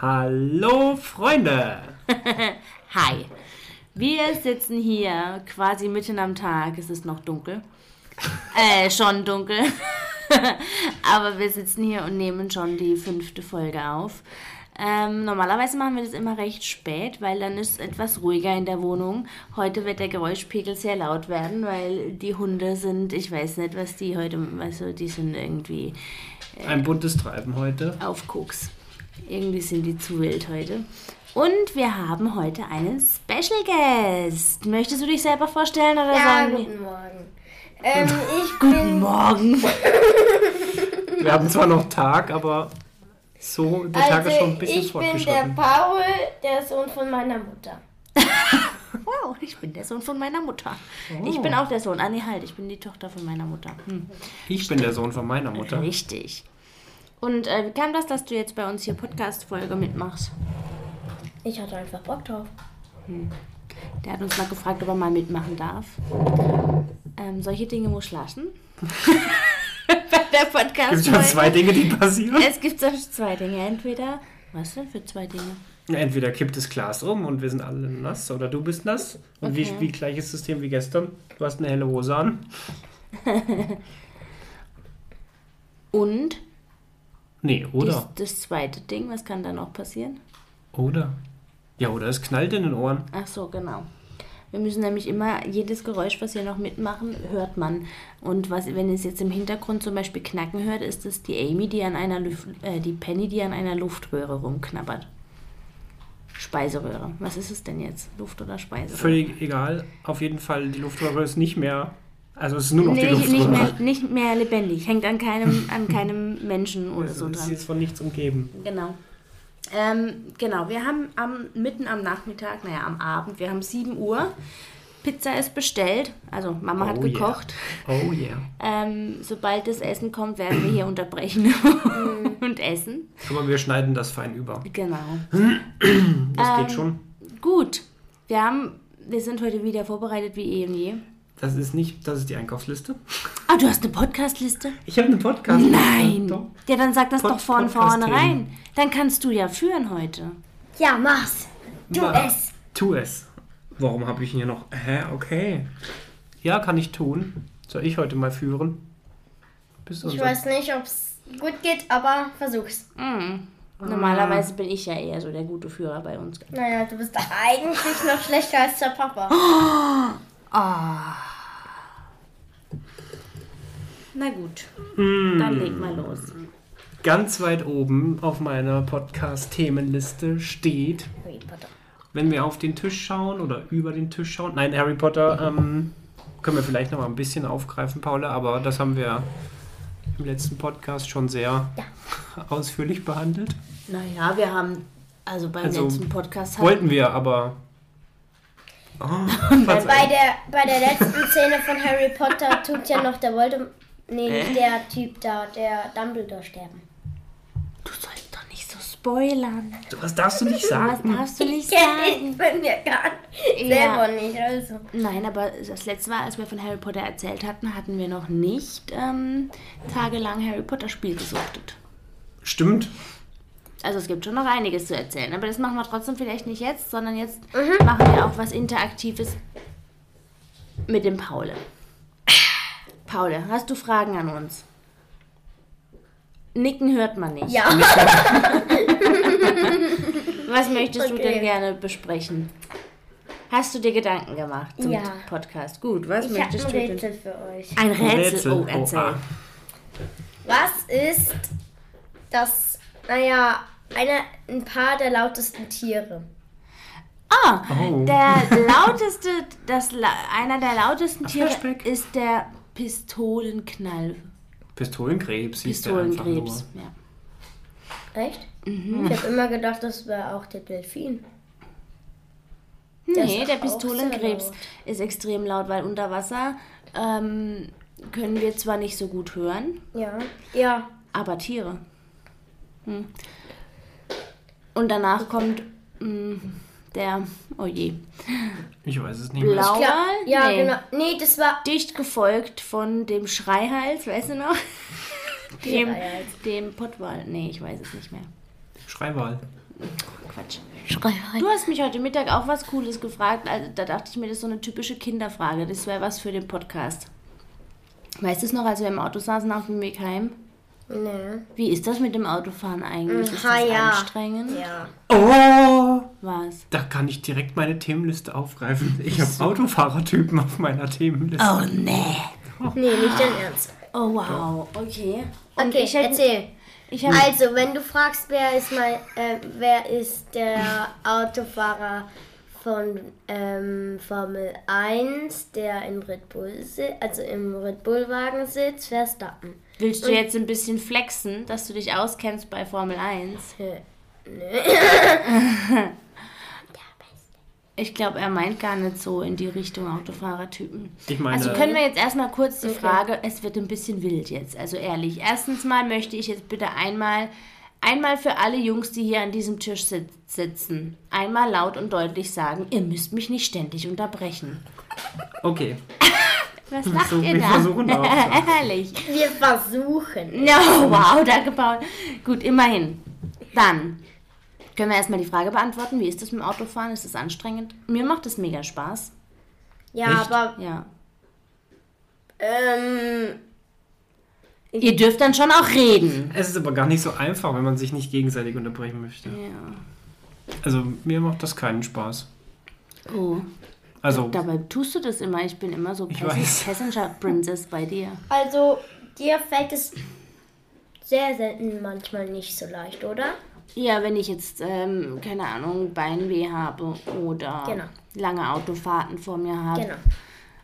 Hallo Freunde! Hi. Wir sitzen hier quasi mitten am Tag. Es ist noch dunkel. äh, schon dunkel. Aber wir sitzen hier und nehmen schon die fünfte Folge auf. Ähm, normalerweise machen wir das immer recht spät, weil dann ist es etwas ruhiger in der Wohnung. Heute wird der Geräuschpegel sehr laut werden, weil die Hunde sind, ich weiß nicht, was die heute, also die sind irgendwie Ein buntes Treiben heute. auf Koks. Irgendwie sind die zu wild heute. Und wir haben heute einen Special Guest. Möchtest du dich selber vorstellen oder Ja, sagen guten Morgen. Ähm, ich Guten bin, Morgen. Wir haben zwar noch Tag, aber so der Tag ist schon ein also, bisschen ich bin der. Paul, der Sohn von meiner Mutter. Wow, ich bin der Sohn von meiner Mutter. Oh. Ich bin auch der Sohn. Ah, nee, halt, ich bin die Tochter von meiner Mutter. Hm. Ich bin der Sohn von meiner Mutter. Richtig. Und äh, wie kam das, dass du jetzt bei uns hier Podcast-Folge mitmachst? Ich hatte einfach Bock drauf. Der hat uns mal gefragt, ob er mal mitmachen darf. Ähm, solche Dinge muss lassen. bei der podcast Es gibt schon zwei Dinge, die passieren. Es gibt so zwei Dinge. Entweder, was denn für zwei Dinge? Entweder kippt das Glas um und wir sind alle nass oder du bist nass. Und wie, Okay. wie gleiches System wie gestern. Du hast eine helle Hose an. Und Nee, oder? das, das zweite Ding, was kann da noch passieren? Oder? Ja, oder es knallt in den Ohren. Ach so, genau. Wir müssen nämlich immer, jedes Geräusch, was wir noch mitmachen, hört man. Und was, wenn es jetzt im Hintergrund zum Beispiel knacken hört, ist es die Amy, die an einer Luft, äh, die Penny, die an einer Luftröhre rumknabbert. Speiseröhre. Was ist es denn jetzt? Luft oder Speiseröhre? Völlig egal. Auf jeden Fall, die Luftröhre ist nicht mehr. Also es ist nur noch Nee, die nicht, Luftröhre. nicht, mehr, nicht mehr lebendig. Hängt an keinem, an keinem Menschen oder so Sie dran. ist von nichts umgeben. Genau. Ähm, genau, wir haben am, mitten am Nachmittag, naja, am Abend, wir haben 7 Uhr. Pizza ist bestellt, also Mama hat Oh yeah. gekocht. Oh yeah. Ähm, sobald das Essen kommt, werden wir hier unterbrechen und essen. Aber wir schneiden das fein über. Genau. Das Ähm, geht schon. Gut, wir haben, wir sind heute wieder vorbereitet wie eh und je. Das ist nicht, das ist die Einkaufsliste. Ah, du hast eine Podcast-Liste? Ich habe eine Podcast. Nein. Doch. Ja, dann sag das Pod- doch von Podcast-Themen. vornherein. Dann kannst du ja führen heute. Ja, mach's. Tu Ma- es. Tu es. Warum habe ich hier noch? Hä, okay. Ja, kann ich tun. Soll ich heute mal führen? Bist du Ich weiß nicht, ob's gut geht, aber versuch's. Mhm. Normalerweise bin ich ja eher so der gute Führer bei uns. Naja, du bist eigentlich noch schlechter als der Papa. Na gut, dann leg mal los. Ganz weit oben auf meiner Podcast-Themenliste steht, Harry Potter. wenn wir auf den Tisch schauen oder über den Tisch schauen. Nein, Harry Potter ähm, können wir vielleicht noch mal ein bisschen aufgreifen, Paula, aber das haben wir im letzten Podcast schon sehr ausführlich behandelt. Naja, wir haben, also beim Also, letzten Podcast haben Wollten wir, aber. Oh, Bei der, bei der letzten Szene von Harry Potter tut ja noch der Voldemort, nee, nicht der Typ da, der Dumbledore sterben. Du sollst doch nicht so spoilern. was darfst du nicht Was sagen? darfst du nicht kenn sagen? ich bin ja gar nicht, Ja. selber nicht, also. Nein, aber das letzte Mal, als wir von Harry Potter erzählt hatten, hatten wir noch nicht ähm, tagelang Harry Potter Spiel gesuchtet. Stimmt. Also es gibt schon noch einiges zu erzählen, aber das machen wir trotzdem vielleicht nicht jetzt, sondern jetzt machen wir auch was Interaktives mit dem Paul. Paul, hast du Fragen an uns? Nicken hört man nicht. Ja, Was möchtest du Okay. denn gerne besprechen? Hast du dir Gedanken gemacht zum Ja. Podcast? Gut, was ich möchtest ein du denn? Rätsel für euch. Ein Rätsel. Rätsel. Oh, erzähl. Was ist das, naja, eine, ein paar der lautesten Tiere? Ah, Oh. der lauteste, das, la- einer der lautesten Tiere ist der Pistolenknall. Pistolenkrebs hieß der einfach Pistolenkrebs. nur. Ja. Echt? Ich habe immer gedacht, das wäre auch der Delfin. Der Nee, der auch Pistolenkrebs ist extrem laut, weil unter Wasser ähm, können wir zwar nicht so gut hören, Ja. Ja. aber Tiere. Hm. Und danach kommt mh, der, oh je, Ich weiß es nicht mehr. Blauwal? Klar. Ja, Nee. genau. Nee, das war. Dicht gefolgt von dem Schreihals, weißt du noch? Dem, dem Pottwal. Nee, ich weiß es nicht mehr. Schreibwahl. Quatsch. Schrei rein. Du hast mich heute Mittag auch was Cooles gefragt. Also, da dachte ich mir, das ist so eine typische Kinderfrage. Das wäre was für den Podcast. Weißt du es noch, als wir im Auto saßen auf dem Weg heim? Nee. Wie ist das mit dem Autofahren eigentlich? Ist Ha, das ja. anstrengend? Ja. Oh! Was? Da kann ich direkt meine Themenliste aufgreifen. Ich habe Autofahrertypen auf meiner Themenliste. Oh, nee. Nee, nicht dein Ernst. Oh, wow. Okay. Und Okay, ich hätte- erzähl. Ich hab, Also, wenn du fragst, wer ist mein, äh, wer ist der Autofahrer von ähm, Formel 1, der in Red Bull also im Red Bull Wagen sitzt, Verstappen. Willst du jetzt ein bisschen flexen, dass du dich auskennst bei Formel 1? Hä? Ich glaube, er meint gar nicht so in die Richtung Autofahrertypen. Ich meine, Also können wir jetzt erstmal kurz die Frage, es wird ein bisschen wild jetzt, also ehrlich. Erstens mal möchte ich jetzt bitte einmal, einmal für alle Jungs, die hier an diesem Tisch sit sitzen, einmal laut und deutlich sagen, ihr müsst mich nicht ständig unterbrechen. okay. Was lacht versuchen- ihr wir da? versuchen auch. Ehrlich. Wir versuchen. No, wow, danke Paul. Gut, immerhin. Dann können wir erstmal die Frage beantworten, wie ist das mit dem Autofahren? Ist das anstrengend? Mir macht es mega Spaß. Ja, Echt? aber Ja. ähm, Ihr dürft dann schon auch reden. Es ist aber gar nicht so einfach, wenn man sich nicht gegenseitig unterbrechen möchte. Ja. Also mir macht das keinen Spaß. Oh. Also Dabei tust du das immer. Ich bin immer so. Passenger Princess bei dir. also dir fällt es sehr selten manchmal nicht so leicht, oder? Ja, wenn ich jetzt, ähm, keine Ahnung, Beinweh habe oder Genau. lange Autofahrten vor mir habe, Genau,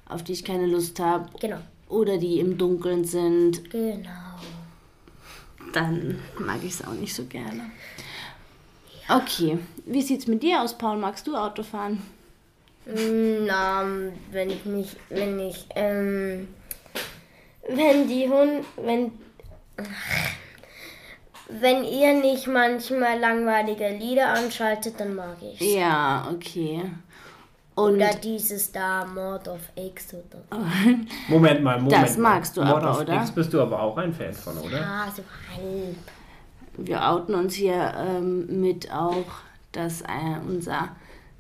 auf die ich keine Lust habe genau, oder die im Dunkeln sind, genau. dann mag ich es auch nicht so gerne. Okay, wie sieht's mit dir aus, Paul? Magst du Autofahren? Mm, Na, wenn ich nicht, wenn ich, ähm, wenn die Hund, wenn, wenn ihr nicht manchmal langweilige Lieder anschaltet, dann mag ich Ja, okay. Und Oder dieses da, Mord of X oder so. Moment mal, Moment Das mal. magst du Mord aber, of oder? X bist du aber auch ein Fan von, oder? Ah, so halb. wir outen uns hier ähm, mit auch, dass äh, unser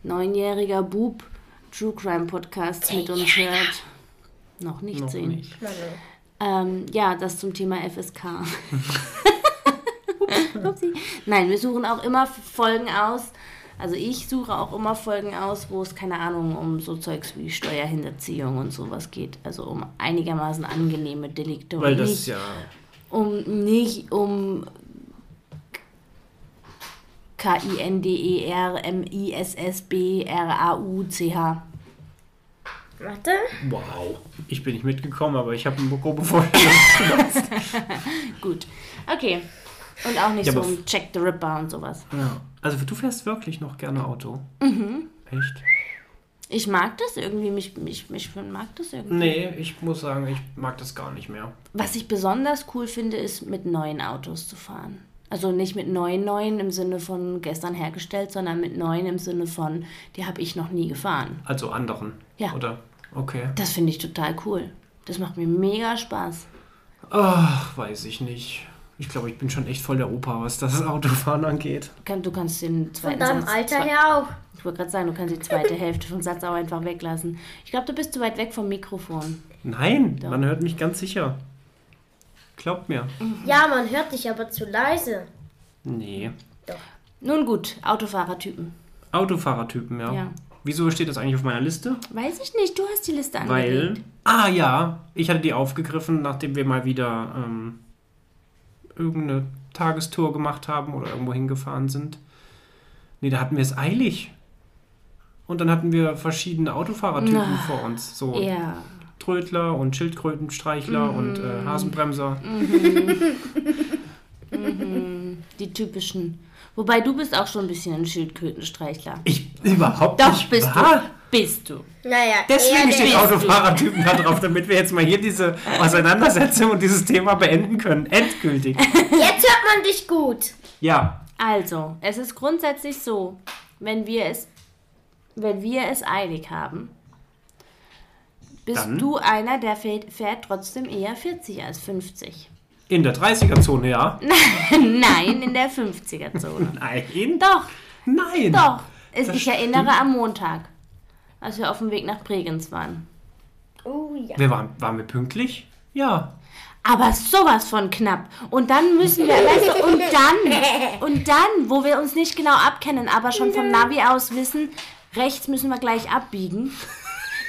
neunjähriger Bub True Crime Podcast mit uns hört. Noch nicht Noch sehen. nicht. Ähm, ja, das zum Thema FSK. Nein, wir suchen auch immer Folgen aus. Also ich suche auch immer Folgen aus, wo es, keine Ahnung, um so Zeugs wie Steuerhinterziehung und sowas geht. Also um einigermaßen angenehme Delikte. Weil das nicht, ja. um nicht um K-I-N-D-E-R-M-I-S-S-B-R-A-U-C-H. Warte. Wow. Ich bin nicht mitgekommen, aber ich habe eine grobe Vorstellung. Gut. Okay. Und auch nicht Ja, so um Check the Ripper und sowas. ja. Also du fährst wirklich noch gerne Auto. Mhm. Echt? Ich mag das irgendwie, mich, mich, mich mag das irgendwie. Nee, ich muss sagen, ich mag das gar nicht mehr. Was ich besonders cool finde, ist mit neuen Autos zu fahren. Also nicht mit neuen neuen im Sinne von gestern hergestellt, sondern mit neuen im Sinne von, die habe ich noch nie gefahren. Also anderen. Ja. Oder? Okay. Das finde ich total cool. Das macht mir mega Spaß. Ach, weiß ich nicht. Ich glaube, ich bin schon echt voll der Opa, was das Autofahren angeht. Kann- Du kannst den Von zweiten deinem Satz, Alter zwei- her auch. Ich wollte gerade sagen, du kannst die zweite Hälfte vom Satz auch einfach weglassen. Ich glaube, du bist zu weit weg vom Mikrofon. Nein, man hört mich ganz sicher. Glaubt mir. Ja, man hört dich aber zu leise. Nee. Nun gut, Autofahrertypen. Autofahrertypen, ja. Ja. Wieso steht das eigentlich auf meiner Liste? Weiß ich nicht, du hast die Liste Weil. angelegt. Ah ja, ich hatte die aufgegriffen, nachdem wir mal wieder ähm, irgendeine Tagestour gemacht haben oder irgendwo hingefahren sind. Nee, da hatten wir es eilig. Und dann hatten wir verschiedene Autofahrertypen Ah, vor uns. So Ja. Trödler und Schildkrötenstreichler und Mhm. äh, Hasenbremser. Die typischen. Wobei du bist auch schon ein bisschen ein Schildkrötenstreichler. Ich überhaupt Doch, nicht. bist wahr. du. Bist du. Naja, Deswegen steht Autofahrertypen da drauf, damit wir jetzt mal hier diese Auseinandersetzung und dieses Thema beenden können. Endgültig. Jetzt hört man dich gut. Ja, Also, es ist grundsätzlich so, wenn wir es, wenn wir es eilig haben, bist Dann? du einer, der fährt, fährt trotzdem eher 40 als 50. In der 30er-Zone, ja? Nein, in der 50er-Zone. Nein. Doch, Nein. doch. Ich erinnere am Montag, als wir auf dem Weg nach Bregenz waren. Oh ja. Wir waren, waren wir pünktlich? Ja. Aber sowas von knapp. Und dann müssen wir, weißt du, und dann, und dann, wo wir uns nicht genau abkennen, aber schon vom Navi aus wissen, rechts müssen wir gleich abbiegen.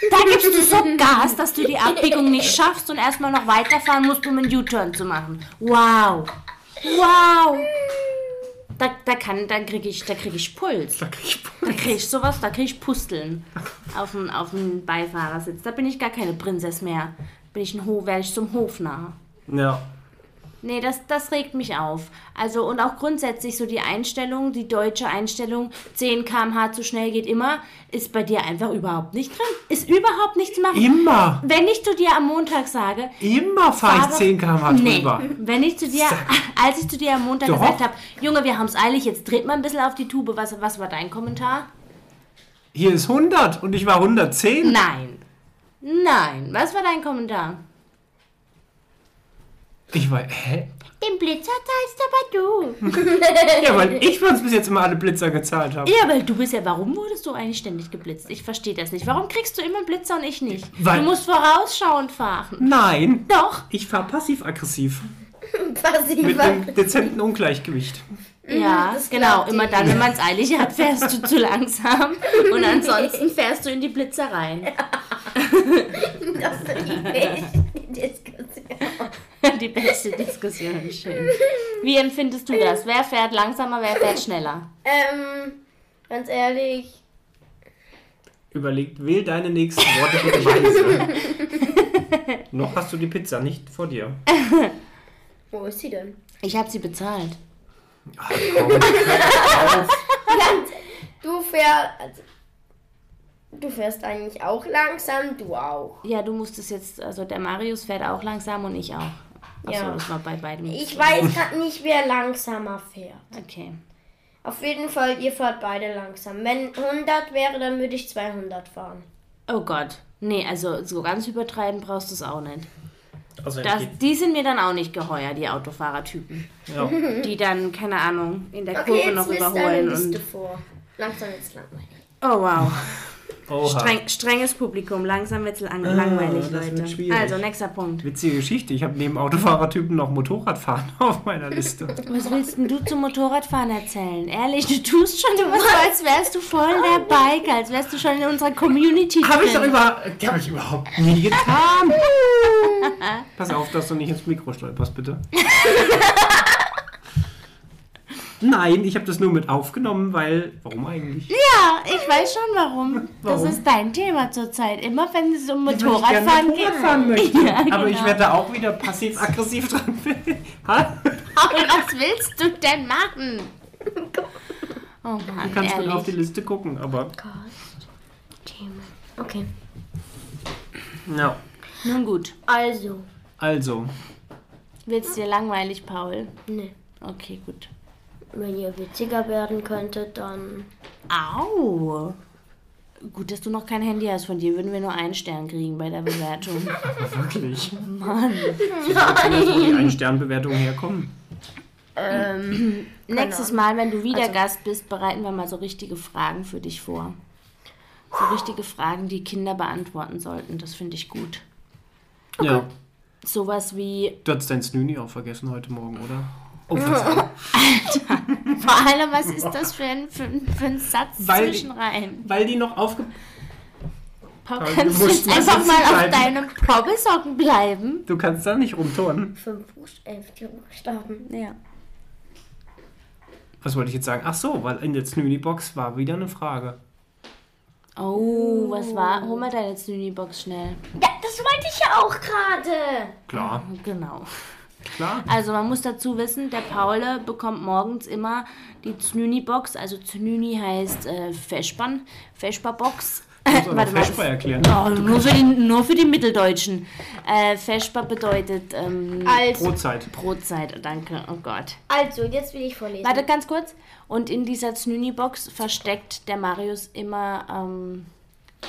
Da gibst du so Gas, dass du die Abbiegung nicht schaffst und erstmal noch weiterfahren musst, um einen U-Turn zu machen. Wow. Wow. Da, da kann, da kriege ich, da krieg ich Puls. Da krieg ich Da kriege ich sowas, da kriege ich Pusteln auf dem, auf dem Beifahrersitz. Da bin ich gar keine Prinzess mehr. Bin ich ein Ho werde ich zum Hofnarr. Ja. Nee, das, das regt mich auf. Also und auch grundsätzlich so die Einstellung, die deutsche Einstellung, 10 km/h zu schnell geht immer, ist bei dir einfach überhaupt nicht drin. Ist überhaupt nichts machen. Immer. Wenn ich zu dir am Montag sage, Immer fahre fahr ich doch- 10 km/h nee, drüber. wenn ich zu dir, als ich zu dir am Montag Doch. gesagt habe, Junge, wir haben es eilig, jetzt dreht mal ein bisschen auf die Tube. Was, was war dein Kommentar? Hier ist 100 und ich war 110. Nein. Nein. Was war dein Kommentar? Ich war, hä? Den Blitzer zahlst aber du. Ja, weil ich bei uns bis jetzt immer alle Blitzer gezahlt habe. Ja, weil du bist ja, warum wurdest du eigentlich ständig geblitzt? Ich verstehe das nicht. Warum kriegst du immer Blitzer und ich nicht? Weil- du musst vorausschauend fahren. Nein. Doch. Ich fahre passiv-aggressiv. Passiv. Mit einem dezenten Ungleichgewicht. Ja, das genau. Immer dann, wenn man es eilig hat, fährst du zu langsam. Und ansonsten fährst du in die Blitzer rein. Das ist die beste Diskussion. Die beste Diskussion, schön. Wie empfindest du das? Wer fährt langsamer, wer fährt schneller? Ähm, ganz ehrlich, Überlegt, wähl deine nächsten Worte bitte weise. Noch hast du die Pizza nicht vor dir. wo ist sie denn? Ich habe sie bezahlt. Ach, komm. Du fährst, also, du fährst eigentlich auch langsam, du auch. Ja, du musstest jetzt, also der Marius fährt auch langsam und ich auch. Achso, Ja. das war bei beidem. Ich weiß gerade nicht, wer langsamer fährt. Okay. Auf jeden Fall, ihr fahrt beide langsam. Wenn 100 wäre, dann würde ich 200 fahren. Oh Gott. Nee, also so ganz übertreiben brauchst du es auch nicht. Also, Das, die sind mir dann auch nicht geheuer, die Autofahrertypen. ja. Die dann, keine Ahnung, in der Okay, Kurve jetzt noch überholen. Liste Und, vor. Langsam ist langweilig. oh wow. Streng, strenges Publikum, langsam wird's lang, Ah, langweilig, wird Leute. Also, nächster Punkt. Witzige Geschichte. Ich habe neben Autofahrertypen noch Motorradfahren auf meiner Liste. Was willst denn du zum Motorradfahren erzählen? Ehrlich, du tust schon immer so, als wärst du voll der Biker, als wärst du schon in unserer Community Habe ich doch über, hab ich überhaupt nie getan. Pass auf, dass du nicht ins Mikro stolperst, bitte. Nein, ich habe das nur mit aufgenommen, weil. Warum eigentlich? Ja, ich weiß schon warum. Das Warum? ist dein Thema zurzeit. Immer wenn es um Motorradfahren geht. Motorrad fahren möchte. Ja, Aber ich genau. werde da auch wieder passiv-aggressiv dran. Ha? Paul, was willst du denn machen? Oh Mann, Du kannst mit auf die ehrlich. Liste gucken, aber. Okay. Ja. Nun gut. Also, Also, Wird's dir langweilig, Paul? ne. Okay, gut. Wenn ihr witziger werden könntet, dann. Au! Gut, dass du noch kein Handy hast. Von dir würden wir nur einen Stern kriegen bei der Bewertung. wirklich. Mann. Wo die Ein-Stern-Bewertungen herkommen. Ähm, Nächstes Mal, wenn du wieder Also- Gast bist, bereiten wir mal so richtige Fragen für dich vor. So richtige Fragen, die Kinder beantworten sollten. Das finde ich gut. Ja. Sowas wie, Du hast dein Snoonie auch vergessen heute Morgen, oder? Oh, Verzeihung. vor allem, was ist das für ein, für, für ein Satz Weil- zwischenrein? Weil die noch aufge... Paul, Aber kannst du du musst jetzt einfach mal auf bleiben. deinem Probesocken bleiben? Du kannst da nicht rumturnen. fünf Buchstaben. Ja. Was wollte ich jetzt sagen? Ach so, weil in der Snoonie-Box war wieder eine Frage. Oh, was war? Hol mal deine Snoonie-Box schnell. Ja, das wollte ich ja auch gerade. Klar, Genau. Klar. Also man muss dazu wissen, der Paul bekommt morgens immer die Znüni-Box. Also Znüni heißt äh, Feschbern, Feschbar-Box. Warte mal. Feschbar erklären. Oh, nur, für die, nur für die Mitteldeutschen. Äh, Feschbar bedeutet ähm, Also, Brotzeit. Brotzeit. Danke, oh Gott. also, jetzt will ich vorlesen. Warte ganz kurz. Und in dieser Znüni-Box versteckt der Marius immer ähm,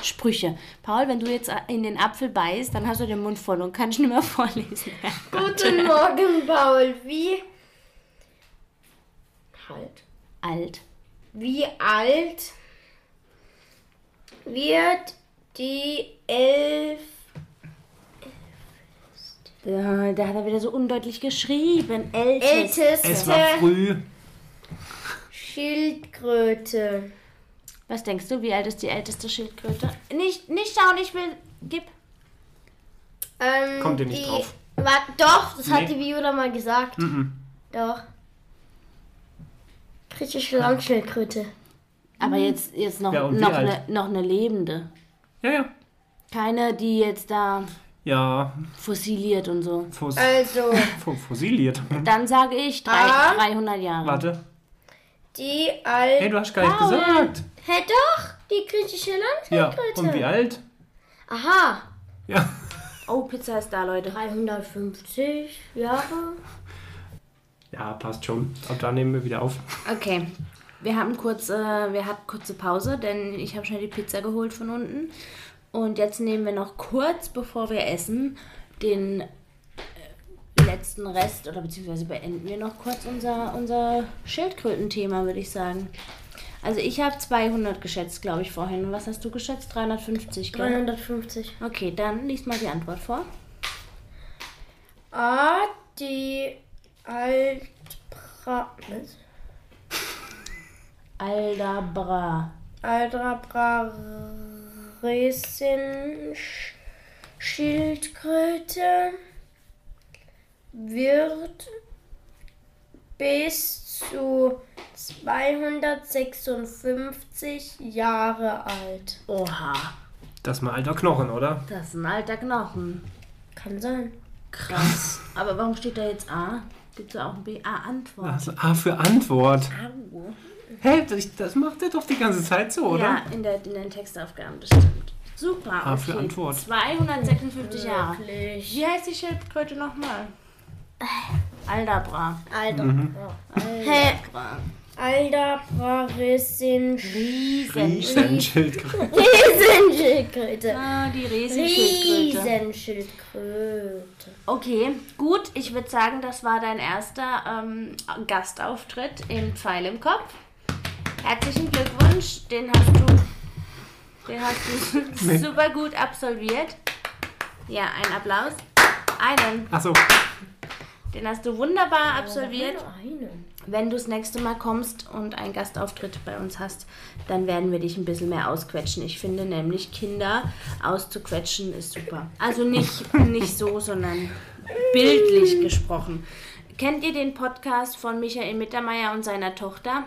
Sprüche. Paul, wenn du jetzt in den Apfel beißt, dann hast du den Mund voll und kannst nicht mehr vorlesen. Guten Morgen, Paul. Wie halt Alt. wie alt wird die elf Ja, da hat er wieder so undeutlich geschrieben. Älteste. älteste Es war früh. Schildkröte? Was denkst du, wie alt ist die älteste Schildkröte? Nicht, nicht schauen, ich will. Gib. Ähm, Kommt ihr nicht die, drauf? Warte, doch, das hat Nee. die Viola mal gesagt. Mhm. Doch. Griechische Langschildkröte. Aber jetzt, jetzt noch, Ja, noch, eine, noch eine lebende. Ja, ja. Keine, die jetzt da Ja, fossiliert und so. fos Also, fo- fossiliert. Dann sage ich drei, Ah. 300 Jahre. Warte. die Hey, alt. du hast gar nicht Paul. gesagt. Hä, doch, die griechische Ja, Langschildkröte. und wie alt? Aha, Ja. Oh, Pizza ist da, Leute. 350 Jahre. Ja, passt schon. Ab da nehmen wir wieder auf. Okay. Wir haben kurz, äh, wir hatten kurze Pause, denn ich habe schnell die Pizza geholt von unten. Und jetzt nehmen wir noch kurz, bevor wir essen, den äh, letzten Rest oder beziehungsweise beenden wir noch kurz unser, unser Schildkrötenthema, würde ich sagen. Also ich habe 200 geschätzt, glaube ich, vorhin. Was hast du geschätzt? 350, gell? 350. Okay, dann liest mal die Antwort vor. A, die Altbra... Was? Aldabra. Aldrabraresin Schildkröte wird bis zu 256 Jahre alt. Oha, Das ist mal alter Knochen, oder? das ist ein alter Knochen. Kann sein. Krass. Aber warum steht da jetzt A? Gibt es auch ein B? A, Antwort. Also, ah, für Antwort. Au. Hey, das, das macht er doch die ganze Zeit so, oder? Ja, in, der, in den Textaufgaben, das stimmt. Super. A für okay. Antwort. 256 Jahre. Wie heißt die Schildkröte nochmal? Aldabra. Aldra. Hä? Aldabra. Aldrabraresin Riesen. Riesenschildkröte. Riesenschildkröte. Ah, die Riesenschildkröte. Riesenschildkröte. Okay, gut. Ich würde sagen, das war dein erster ähm, Gastauftritt im Pfeil im Kopf. Herzlichen Glückwunsch. Den hast du, den hast du super gut absolviert. Ja, ein Applaus. Einen. Achso, Den hast du wunderbar absolviert. Einen. Wenn du das nächste Mal kommst und einen Gastauftritt bei uns hast, dann werden wir dich ein bisschen mehr ausquetschen. Ich finde nämlich, Kinder auszuquetschen ist super. Also nicht, nicht so, sondern bildlich gesprochen. Kennt ihr den Podcast von Michael Mittermeier und seiner Tochter?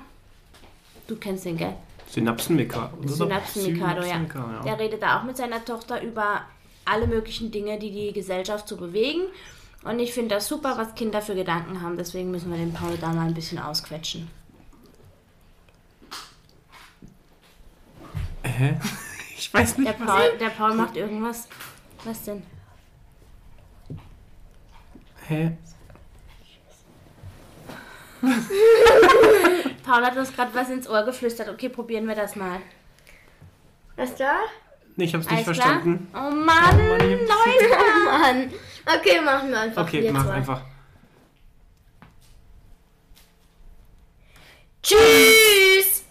Du kennst den, gell? Synapsenmikado. Synapsen-Mikado, ja. Synapsen-Mikado, Der redet da auch mit seiner Tochter über alle möglichen Dinge, die die Gesellschaft so bewegen. Und ich finde das super, was Kinder für Gedanken haben. Deswegen müssen wir den Paul da mal ein bisschen ausquetschen. Hä? Ich weiß Der nicht, was. Paul, der Paul macht irgendwas. Was denn? Hä? Paul hat uns gerade was ins Ohr geflüstert. Okay, probieren wir das mal. Was da? Nee, ich hab's nicht Alles verstanden. klar? Oh Mann, Oh Mann, Leute. Mann. Okay, machen wir einfach. Okay, mach zwei. einfach. Tschüss!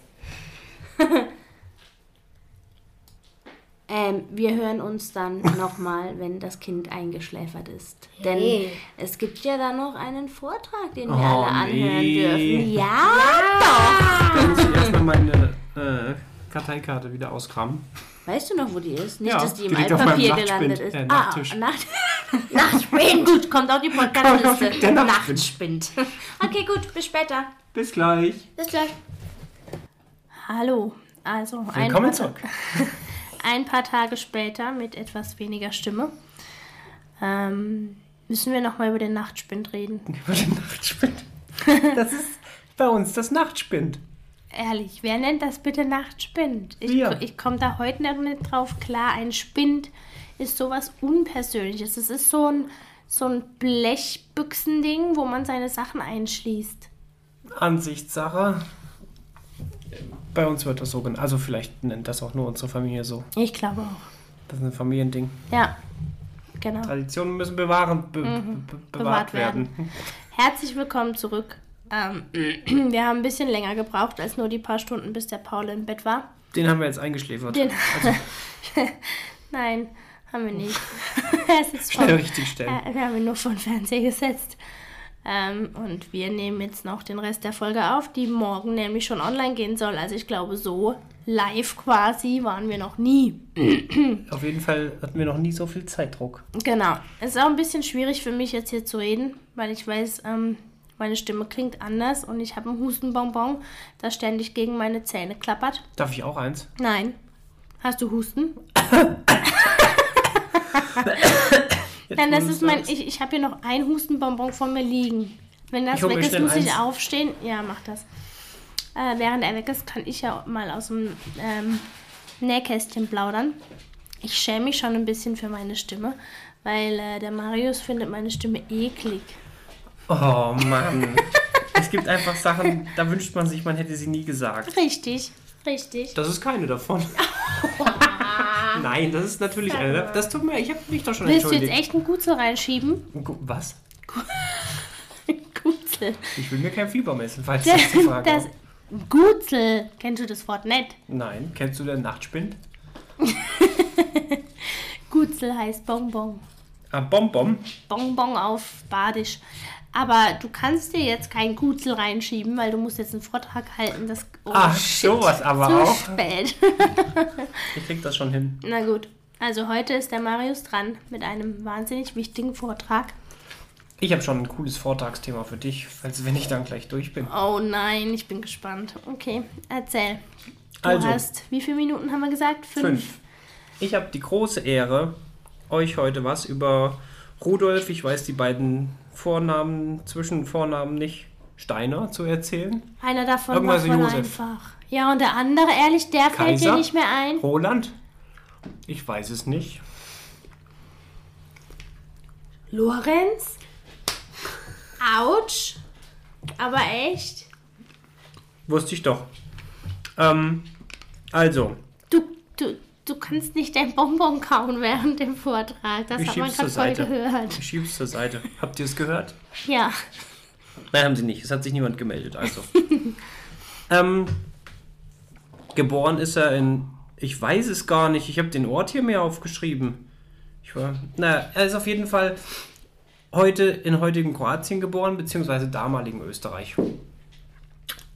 Ähm, wir hören uns dann nochmal, wenn das Kind eingeschläfert ist. Denn Hey. es gibt ja dann noch einen Vortrag, den wir Oh, alle anhören nee. dürfen. Ja, Dann muss ich erstmal meine äh, Karteikarte wieder auskramen. Weißt du noch, wo die ist? Nicht, Ja, dass die im die Altpapier gelandet ist. äh. Ah, Nacht Nachtspind. gut, kommt auf die Podcast-Liste. Der Nachtspind. Okay, gut, bis später. Bis gleich. Bis gleich. Hallo. Also, ein Willkommen paar, zurück. ein paar Tage später mit etwas weniger Stimme ähm, müssen wir nochmal über den Nachtspind reden. Über den Nachtspind. Das ist bei uns das Nachtspind. Ehrlich, wer nennt das bitte Nachtspind? Ich, Wir. ich komme da heute noch nicht drauf klar. Ein Spind ist sowas Unpersönliches. Es ist so ein, so ein Blechbüchsending, wo man seine Sachen einschließt. Ansichtssache. Bei uns wird das so genannt. Also vielleicht nennt das auch nur unsere Familie so. Ich glaube auch. Das ist ein Familiending. Ja, genau. Traditionen müssen bewahren, be, be, bewahrt, Bewahrt werden. werden. Herzlich willkommen zurück. Ähm, wir haben ein bisschen länger gebraucht als nur die paar Stunden, bis der Paul im Bett war. Den haben wir jetzt eingeschläfert. Den Nein, haben wir nicht. Schnell richtig stellen. Äh, wir haben ihn nur vor den Fernseher gesetzt. Ähm, und wir nehmen jetzt noch den Rest der Folge auf, die morgen nämlich schon online gehen soll. Also ich glaube, so live quasi waren wir noch nie. Auf jeden Fall hatten wir noch nie so viel Zeitdruck. Genau. Es ist auch ein bisschen schwierig für mich jetzt hier zu reden, weil ich weiß, ähm, meine Stimme klingt anders und ich habe einen Hustenbonbon, das ständig gegen meine Zähne klappert. Darf ich auch eins? Nein. Hast du Husten? Nein, das ist mein. Ich, ich habe hier noch ein Hustenbonbon vor mir liegen. Wenn das Ich weg ist, muss ich eins. aufstehen. Ja, mach das. Äh, während er weg ist, kann ich ja mal aus dem ähm, Nähkästchen plaudern. Ich schäme mich schon ein bisschen für meine Stimme, weil äh, der Marius findet meine Stimme eklig. Oh Mann. es gibt einfach Sachen, da wünscht man sich, man hätte sie nie gesagt. Richtig, richtig. Das ist keine davon. Nein, das ist natürlich eine. Das tut mir, ich habe mich doch schon Willst du jetzt entschuldigt. echt einen Gutzel reinschieben? Gu- Was? Gutzel. Ich will mir kein Fieber messen, falls Das, das die Frage das. Gutzel. Kennst du das Wort nicht? Nein, kennst du den Nachtspind? Gutzel heißt Bonbon. Ah, Bonbon. Bonbon auf Badisch. Aber du kannst dir jetzt kein Gutzel reinschieben, weil du musst jetzt einen Vortrag halten. Das, oh, Ach, shit, sowas aber zu auch. spät. Ich krieg das schon hin. Na gut. Also heute ist der Marius dran mit einem wahnsinnig wichtigen Vortrag. Ich habe schon ein cooles Vortragsthema für dich, falls wenn ich dann gleich durch bin. Oh nein, ich bin gespannt. Okay, erzähl. Du Also. hast, wie viele Minuten haben wir gesagt? Fünf. Fünf. Ich habe die große Ehre, euch heute was über Rudolf, ich weiß die beiden Vornamen, Zwischenvornamen nicht, Steiner zu erzählen. Einer davon Irgendwas war Josef. einfach. Ja, und der andere, ehrlich, der fällt dir Kaiser? nicht mehr ein. Roland? Ich weiß es nicht. Lorenz? Autsch. Aber echt? Wusste ich doch. Ähm, also, Du, du, du kannst nicht dein Bonbon kauen während dem Vortrag. Das ich hat man gerade voll gehört. Ich schieb's zur Seite. Habt ihr es gehört? Ja. Nein, haben sie nicht. Es hat sich niemand gemeldet. Also. ähm, geboren ist er in. Ich weiß es gar nicht. Ich habe den Ort hier mehr aufgeschrieben. Ich war. Na, er ist auf jeden Fall heute in heutigen Kroatien geboren, beziehungsweise damaligen Österreich.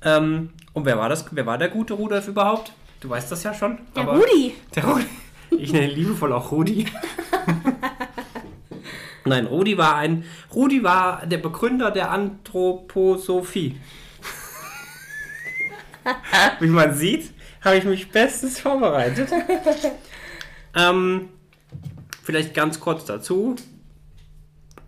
Ähm, und wer war das? Wer war der gute Rudolf überhaupt? Du weißt das ja schon. Der Rudi. Der Rudi. Ich nenne ihn liebevoll auch Rudi. Nein, Rudi war ein. Rudi war der Begründer der Anthroposophie. Wie man sieht, habe ich mich bestens vorbereitet. ähm, vielleicht ganz kurz dazu.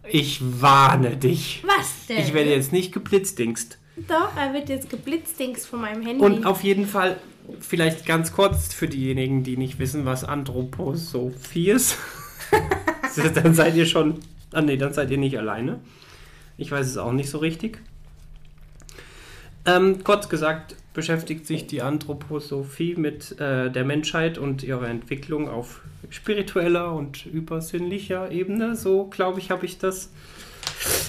Ich warne dich. Was denn? Ich werde jetzt nicht geblitzdingst. Doch, er wird jetzt geblitzdings von meinem Handy. Und auf jeden Fall, vielleicht ganz kurz für diejenigen, die nicht wissen, was Anthroposophie ist. dann seid ihr schon. Ah, nee, dann seid ihr nicht alleine. Ich weiß es auch nicht so richtig. Ähm, kurz gesagt, beschäftigt sich die Anthroposophie mit äh, der Menschheit und ihrer Entwicklung auf spiritueller und übersinnlicher Ebene. So, glaube ich, habe ich das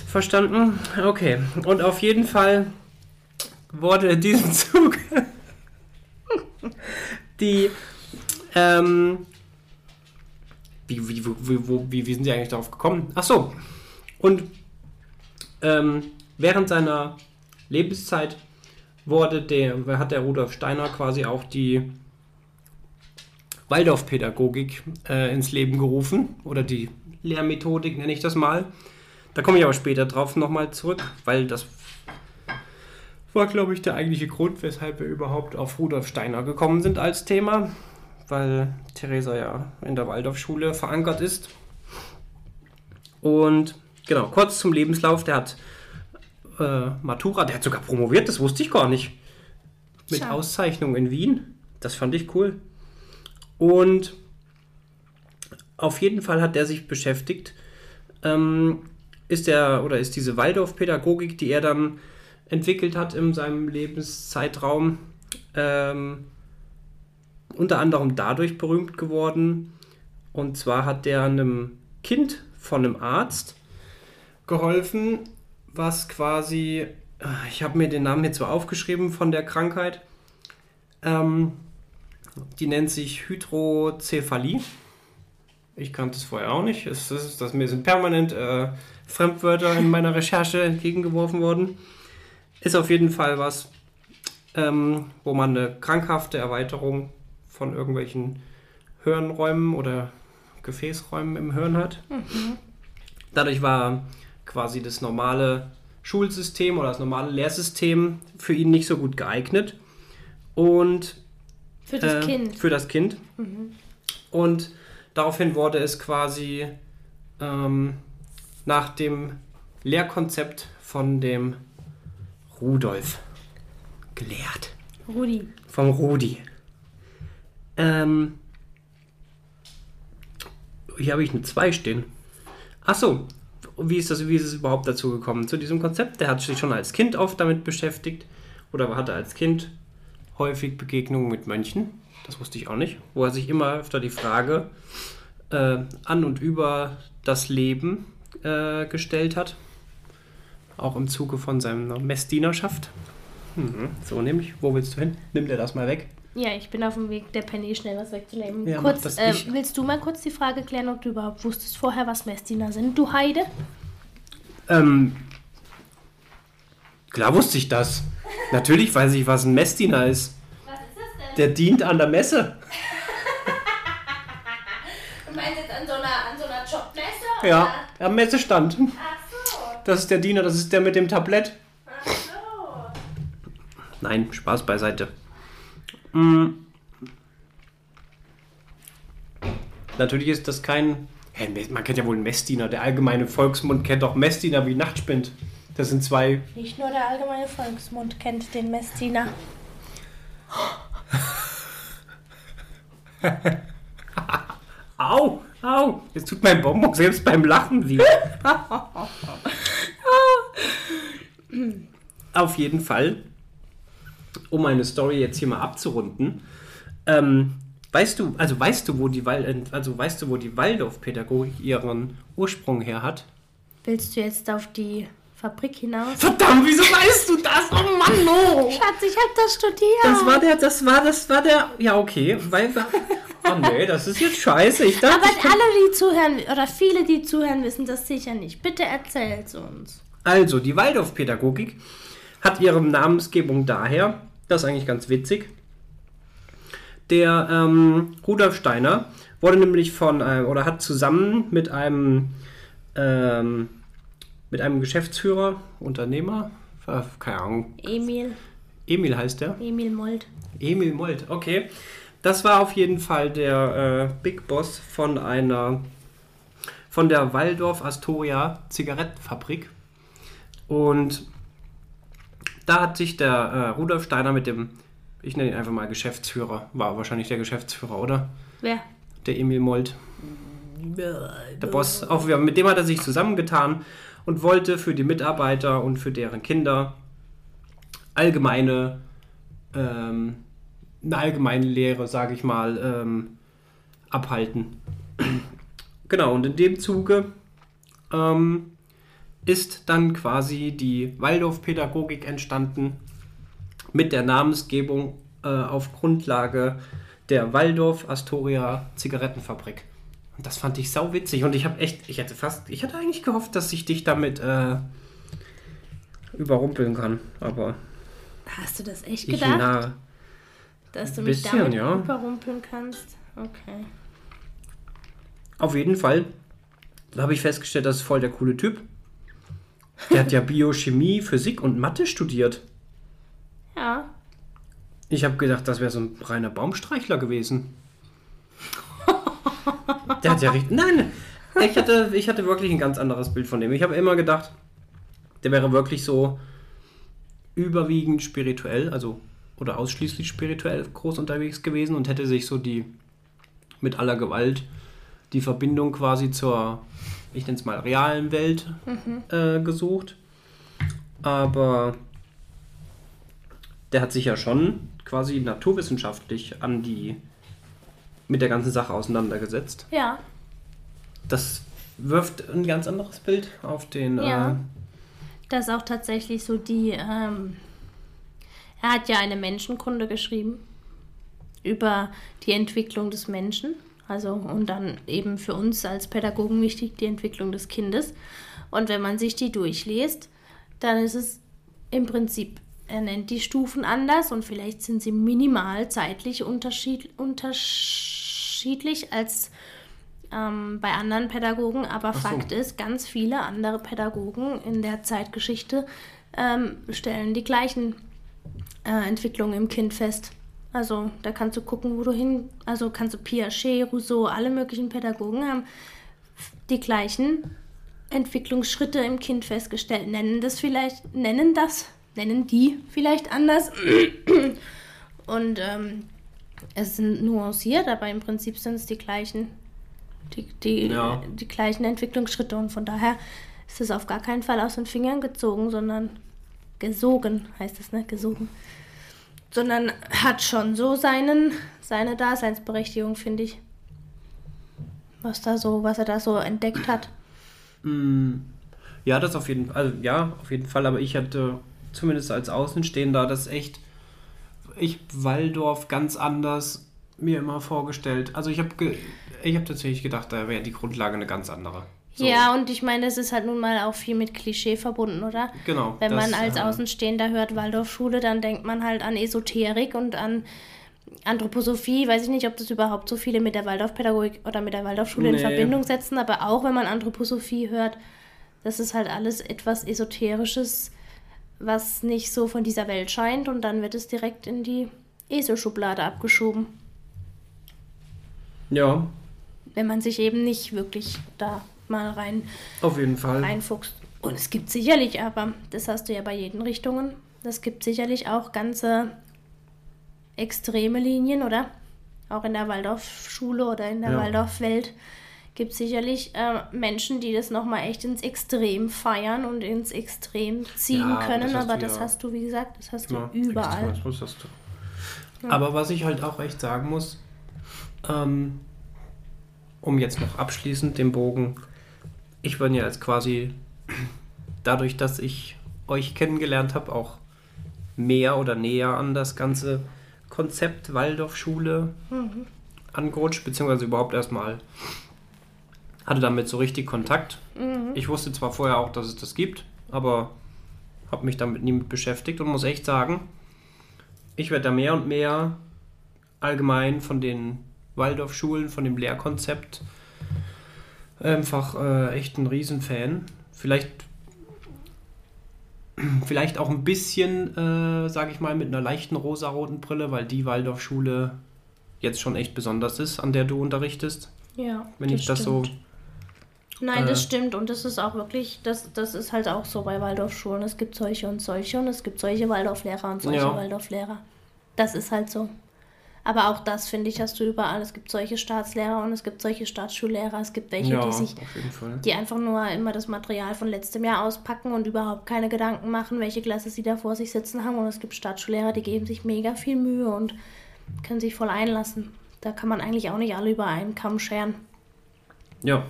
verstanden. Okay, und auf jeden Fall wurde in diesem Zug die ähm, wie, wie, wie, wie, wie sind Sie eigentlich darauf gekommen? Ach so. Und ähm, während seiner Lebenszeit wurde der, hat der Rudolf Steiner quasi auch die Waldorfpädagogik äh, ins Leben gerufen oder die Lehrmethodik nenne ich das mal. Da komme ich aber später drauf nochmal zurück, weil das war, glaube ich, der eigentliche Grund, weshalb wir überhaupt auf Rudolf Steiner gekommen sind als Thema, weil Theresa ja in der Waldorfschule verankert ist. Und genau, kurz zum Lebenslauf, der hat äh, Matura, der hat sogar promoviert, das wusste ich gar nicht. Mit Tja. Auszeichnung in Wien. Das fand ich cool. Und auf jeden Fall hat der sich beschäftigt, ähm, ist der oder ist diese Waldorfpädagogik, die er dann entwickelt hat in seinem Lebenszeitraum, ähm, unter anderem dadurch berühmt geworden. Und zwar hat der einem Kind von einem Arzt geholfen, was quasi, äh, ich habe mir den Namen jetzt so aufgeschrieben von der Krankheit, ähm, die nennt sich Hydrozephalie. Ich kannte es vorher auch nicht. Es ist, dass mir sind permanent äh, Fremdwörter in meiner Recherche entgegengeworfen worden. Ist auf jeden Fall was, ähm, wo man eine krankhafte Erweiterung von irgendwelchen Hirnräumen oder Gefäßräumen im Hirn hat. Dadurch war quasi das normale Schulsystem oder das normale Lehrsystem für ihn nicht so gut geeignet. Und Für das äh, Kind. Für das Kind. Und daraufhin wurde es quasi ähm, nach dem Lehrkonzept von dem Rudolf gelehrt. Rudi. Vom Rudi. Ähm, hier habe ich eine 2 stehen. Achso, wie ist, das, wie ist es überhaupt dazu gekommen? Zu diesem Konzept, der hat sich schon als Kind oft damit beschäftigt oder hatte als Kind häufig Begegnungen mit Mönchen. Das wusste ich auch nicht. Wo er sich immer öfter die Frage äh, an und über das Leben äh, gestellt hat. Auch im Zuge von seiner Messdienerschaft. Mhm, so nämlich. Wo willst du hin? Nimm dir das mal weg. Ja, ich bin auf dem Weg, der Penny schnell was wegzunehmen. Ja, mach kurz, das äh, ich. willst du mal kurz die Frage klären, ob du überhaupt wusstest vorher, was Messdiener sind? Du Heide? Ähm, klar wusste ich das. Natürlich weiß ich, was ein Messdiener ist. Was ist das denn? Der dient an der Messe. Du meinst jetzt an so einer, an so einer Jobmesse? Ja, am Messestand. So, Das ist der Diener, das ist der mit dem Tablett. ach so. Nein, Spaß beiseite. Mm. Natürlich ist das kein. Hä, man kennt ja wohl einen Messdiener. Der allgemeine Volksmund kennt auch Messdiener wie Nachtspind. Das sind zwei. Nicht nur der allgemeine Volksmund kennt den Messdiener. Au, au! Jetzt tut mein Bonbon selbst beim Lachen weh. Auf jeden Fall, um meine Story jetzt hier mal abzurunden, ähm, weißt du, also weißt du, wo die Wal also weißt du, wo die Waldorfpädagogik ihren Ursprung her hat? Willst du jetzt auf die Fabrik hinaus? Verdammt, wieso weißt du das? Oh Mann, oh! Schatz, ich hab das studiert. Das war der, das war, das war der. Ja, okay, weil. Oh nee, das ist jetzt scheiße. Ich dachte, Aber ich alle, die zuhören, oder viele, die zuhören, wissen das sicher nicht. Bitte erzähl's uns. Also, die Waldorfpädagogik hat ihre Namensgebung daher, das ist eigentlich ganz witzig. Der ähm, Rudolf Steiner wurde nämlich von, äh, oder hat zusammen mit einem, ähm, mit einem Geschäftsführer, Unternehmer, äh, keine Ahnung, Emil, Emil heißt der. Emil Mold. Emil Molt, okay. Das war auf jeden Fall der äh, Big Boss von einer, von der Waldorf Astoria Zigarettenfabrik. Und da hat sich der äh, Rudolf Steiner mit dem, ich nenne ihn einfach mal Geschäftsführer, war wahrscheinlich der Geschäftsführer, oder? Wer? Der Emil Molt. Der Boss, ja, mit dem hat er sich zusammengetan und wollte für die Mitarbeiter und für deren Kinder allgemeine, ähm, eine allgemeine Lehre, sage ich mal, ähm, abhalten. genau, und in dem Zuge ähm, ist dann quasi die Waldorfpädagogik entstanden mit der Namensgebung äh, auf Grundlage der Waldorf Astoria Zigarettenfabrik. Und das fand ich sau witzig und ich habe echt, ich hätte fast, ich hatte eigentlich gehofft, dass ich dich damit äh, überrumpeln kann, aber Hast du das echt ich gedacht? na, dass du mich bisschen, damit ja. überrumpeln kannst? Okay. auf jeden Fall habe ich festgestellt, das ist voll der coole Typ. Der hat ja Biochemie, Physik und Mathe studiert. Ja. Ich habe gedacht, das wäre so ein reiner Baumstreichler gewesen. Der hat ja richtig. Nein, ich hatte, ich hatte wirklich ein ganz anderes Bild von dem. Ich habe immer gedacht, der wäre wirklich so überwiegend spirituell, also oder ausschließlich spirituell groß unterwegs gewesen und hätte sich so die mit aller Gewalt die Verbindung quasi zur, ich nenne es mal, realen Welt äh, gesucht. Aber der hat sich ja schon quasi naturwissenschaftlich an die mit der ganzen Sache auseinandergesetzt. Ja. Das wirft ein ganz anderes Bild auf den. Ja. Äh, Das ist auch tatsächlich so die. Ähm, er hat ja eine Menschenkunde geschrieben über die Entwicklung des Menschen. Also und dann eben für uns als Pädagogen wichtig die Entwicklung des Kindes. Und wenn man sich die durchliest, dann ist es im Prinzip, er nennt die Stufen anders und vielleicht sind sie minimal zeitlich unterschied, unterschiedlich als ähm, bei anderen Pädagogen, aber so. Fakt ist, ganz viele andere Pädagogen in der Zeitgeschichte ähm, stellen die gleichen äh, Entwicklungen im Kind fest. Also da kannst du gucken, wo du hin, also kannst du Piaget, Rousseau, alle möglichen Pädagogen haben die gleichen Entwicklungsschritte im Kind festgestellt. Nennen das vielleicht, nennen das, nennen die vielleicht anders. Und ähm, es sind nuanciert, aber im Prinzip sind es die gleichen, die, die, Ja. die gleichen Entwicklungsschritte. Und von daher ist es auf gar keinen Fall aus den Fingern gezogen, sondern gesogen, heißt es, ne? Gesogen. Sondern hat schon so seinen, seine Daseinsberechtigung, finde ich. Was da so, was er da so entdeckt hat. Ja, das auf jeden Fall. Also, ja, auf jeden Fall. Aber ich hatte zumindest als Außenstehender das echt. Ich Waldorf ganz anders mir immer vorgestellt. Also ich habe ich habe tatsächlich gedacht, da wäre die Grundlage eine ganz andere. So, Ja, und ich meine, es ist halt nun mal auch viel mit Klischee verbunden, oder? Genau. Wenn das, man als äh, Außenstehender hört Waldorfschule, dann denkt man halt an Esoterik und an Anthroposophie. Weiß ich nicht, ob das überhaupt so viele mit der Waldorfpädagogik oder mit der Waldorfschule in Nee. Verbindung setzen, aber auch wenn man Anthroposophie hört, das ist halt alles etwas Esoterisches, was nicht so von dieser Welt scheint und dann wird es direkt in die ESO-Schublade abgeschoben, Ja, wenn man sich eben nicht wirklich da mal rein auf jeden Fall. reinfuchst. Und es gibt sicherlich, aber das hast du ja bei jeden Richtungen, es gibt sicherlich auch ganze extreme Linien, oder? Auch in der Waldorfschule oder in der Ja. Waldorfwelt gibt es sicherlich äh, Menschen, die das nochmal echt ins Extrem feiern und ins Extrem ziehen Ja, können, das aber das ja hast du, wie gesagt, das hast du überall. Extremismus hast du. Aber was ich halt auch echt sagen muss, ähm, um jetzt noch abschließend den Bogen, ich bin ja jetzt quasi dadurch, dass ich euch kennengelernt habe, auch mehr oder näher an das ganze Konzept Waldorfschule angerutscht, beziehungsweise überhaupt erstmal hatte damit so richtig Kontakt. Ich wusste zwar vorher auch, dass es das gibt, aber habe mich damit nie mit beschäftigt und muss echt sagen, ich werde da mehr und mehr allgemein von den Waldorfschulen, von dem Lehrkonzept einfach äh, echt ein Riesenfan. Vielleicht, vielleicht auch ein bisschen, äh, sage ich mal, mit einer leichten rosaroten Brille, weil die Waldorfschule jetzt schon echt besonders ist, an der du unterrichtest. Ja, Wenn ich das so stimmt. Nein, das äh, stimmt und das ist auch wirklich, das, das ist halt auch so bei Waldorfschulen. Es gibt solche und solche und es gibt solche Waldorflehrer und solche Ja. Waldorflehrer. Das ist halt so. Aber auch das, finde ich, hast du überall. Es gibt solche Staatslehrer und es gibt solche Staatsschullehrer. Es gibt welche, ja, die sich, die einfach nur immer das Material von letztem Jahr auspacken und überhaupt keine Gedanken machen, welche Klasse sie da vor sich sitzen haben. Und es gibt Staatsschullehrer, die geben sich mega viel Mühe und können sich voll einlassen. Da kann man eigentlich auch nicht alle über einen Kamm scheren. Ja,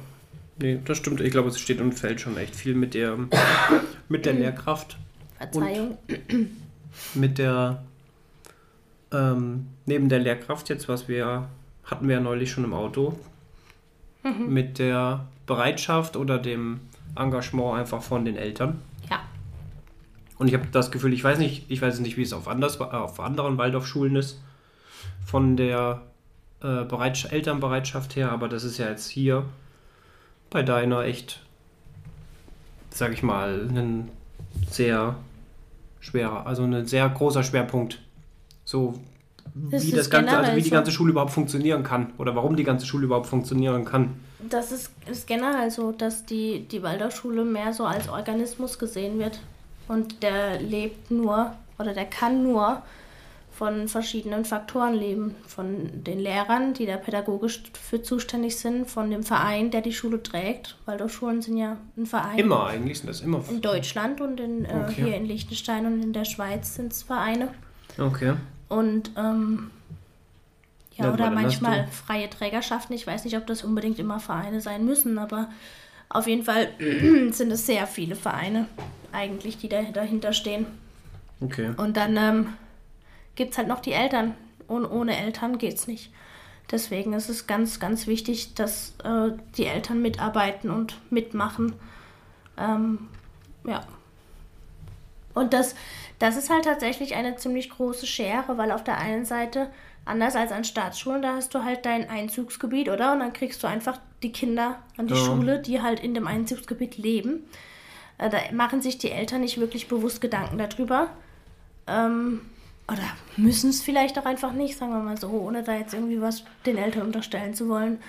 nee, das stimmt. Ich glaube, es steht und fällt schon echt viel mit der, mit der Lehrkraft, Verzeihung. mit der, ähm, neben der Lehrkraft jetzt, was wir hatten wir ja neulich schon im Auto, mit der Bereitschaft oder dem Engagement einfach von den Eltern. Ja. Und ich habe das Gefühl, ich weiß nicht, ich weiß nicht, wie es auf, anders, auf anderen Waldorfschulen ist, von der äh, Bereitsch Elternbereitschaft her, aber das ist ja jetzt hier bei deiner echt, sag ich mal, ein sehr schwerer, also ein sehr großer Schwerpunkt. So Das wie das Ganze, also wie die so. ganze Schule überhaupt funktionieren kann oder warum die ganze Schule überhaupt funktionieren kann. Das ist, ist generell so, dass die, die Waldorfschule mehr so als Organismus gesehen wird. Und der lebt nur oder der kann nur von verschiedenen Faktoren leben. Von den Lehrern, die da pädagogisch für zuständig sind, von dem Verein, der die Schule trägt. Waldorfschulen sind ja ein Verein. Immer eigentlich sind das immer. In Deutschland und in, äh, Okay. hier in Liechtenstein und in der Schweiz sind es Vereine. Okay. Und ähm, ja, Ja, oder manchmal freie Trägerschaften. Ich weiß nicht, ob das unbedingt immer Vereine sein müssen, aber auf jeden Fall sind es sehr viele Vereine eigentlich, die da, dahinter stehen. Okay. Und dann ähm, gibt es halt noch die Eltern. Und ohne Eltern geht's nicht. Deswegen ist es ganz, ganz wichtig, dass äh, die Eltern mitarbeiten und mitmachen. Ähm, ja. Und das, das ist halt tatsächlich eine ziemlich große Schere, weil auf der einen Seite, anders als an Staatsschulen, da hast du halt dein Einzugsgebiet, oder? Und dann kriegst du einfach die Kinder an die Ja. Schule, die halt in dem Einzugsgebiet leben. Äh, da machen sich die Eltern nicht wirklich bewusst Gedanken darüber. Ähm, oder müssen es vielleicht auch einfach nicht, sagen wir mal so, ohne da jetzt irgendwie was den Eltern unterstellen zu wollen.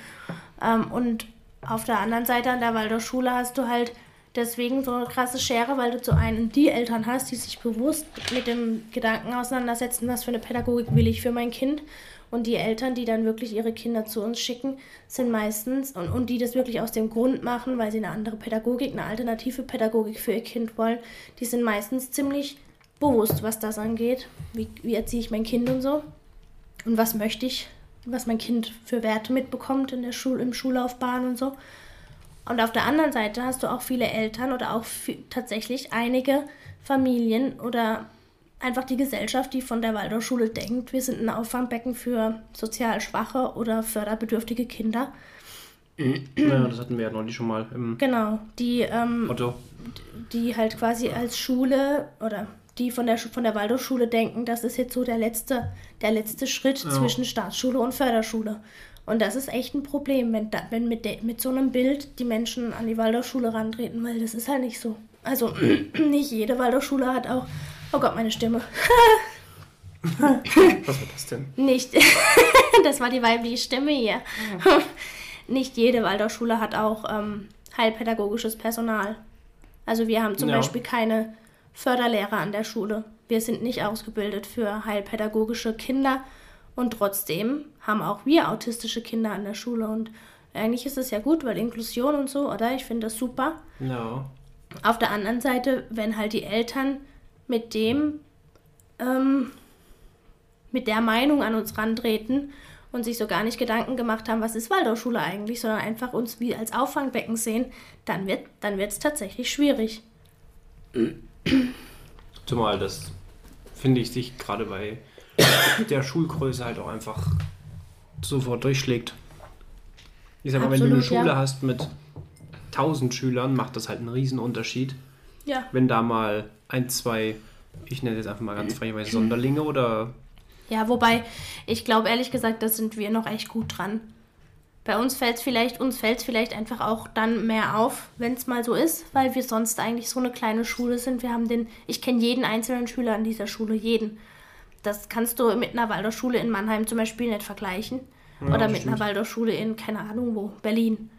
Ähm, und auf der anderen Seite an der Waldorfschule hast du halt deswegen so eine krasse Schere, weil du zu einen die Eltern hast, die sich bewusst mit dem Gedanken auseinandersetzen, was für eine Pädagogik will ich für mein Kind. Und die Eltern, die dann wirklich ihre Kinder zu uns schicken, sind meistens, und, und die das wirklich aus dem Grund machen, weil sie eine andere Pädagogik, eine alternative Pädagogik für ihr Kind wollen, die sind meistens ziemlich bewusst, was das angeht. Wie, wie erziehe ich mein Kind und so. Und was möchte ich, was mein Kind für Werte mitbekommt in der Schul im Schullaufbahn und so. Und auf der anderen Seite hast du auch viele Eltern oder auch tatsächlich einige Familien oder einfach die Gesellschaft, die von der Waldorfschule denkt, wir sind ein Auffangbecken für sozial schwache oder förderbedürftige Kinder. Ja, das hatten wir ja neulich schon mal im Genau, die, ähm, Otto. die halt quasi als Schule oder die von der, von der Waldorfschule denken, das ist jetzt so der letzte, der letzte Schritt Ja. zwischen Staatsschule und Förderschule. Und das ist echt ein Problem, wenn, da, wenn mit, de, mit so einem Bild die Menschen an die Waldorfschule rantreten, weil das ist halt nicht so. Also nicht jede Waldorfschule hat auch, oh Gott, meine Stimme. Was war das denn? Nicht, das war die weibliche Stimme hier. Nicht jede Waldorfschule hat auch ähm, heilpädagogisches Personal. Also wir haben zum Ja. Beispiel keine Förderlehrer an der Schule. Wir sind nicht ausgebildet für heilpädagogische Kinder und trotzdem haben auch wir autistische Kinder an der Schule. Und eigentlich ist es ja gut, weil Inklusion und so, oder? Ich finde das super. Ja. Auf der anderen Seite, wenn halt die Eltern mit dem, ähm, mit der Meinung an uns rantreten und sich so gar nicht Gedanken gemacht haben, was ist Waldorfschule eigentlich, sondern einfach uns wie als Auffangbecken sehen, dann wird dann es tatsächlich schwierig. Zumal das, finde ich, sich gerade bei der Schulgröße halt auch einfach sofort durchschlägt. Ich sag mal, wenn du eine Absolut, Schule ja. hast mit 1000 Schülern, macht das halt einen riesen Unterschied. Ja. Wenn da mal ein, zwei, ich nenne jetzt einfach mal ganz freiweise Sonderlinge oder Ja, wobei, ich glaube ehrlich gesagt, da sind wir noch echt gut dran. Bei uns fällt es vielleicht, uns fällt vielleicht einfach auch dann mehr auf, wenn es mal so ist, weil wir sonst eigentlich so eine kleine Schule sind. Wir haben den, ich kenne jeden einzelnen Schüler an dieser Schule, jeden. Das kannst du mit einer Waldorfschule in Mannheim zum Beispiel nicht vergleichen. Oder mit einer Waldorfschule in, keine Ahnung wo, Berlin.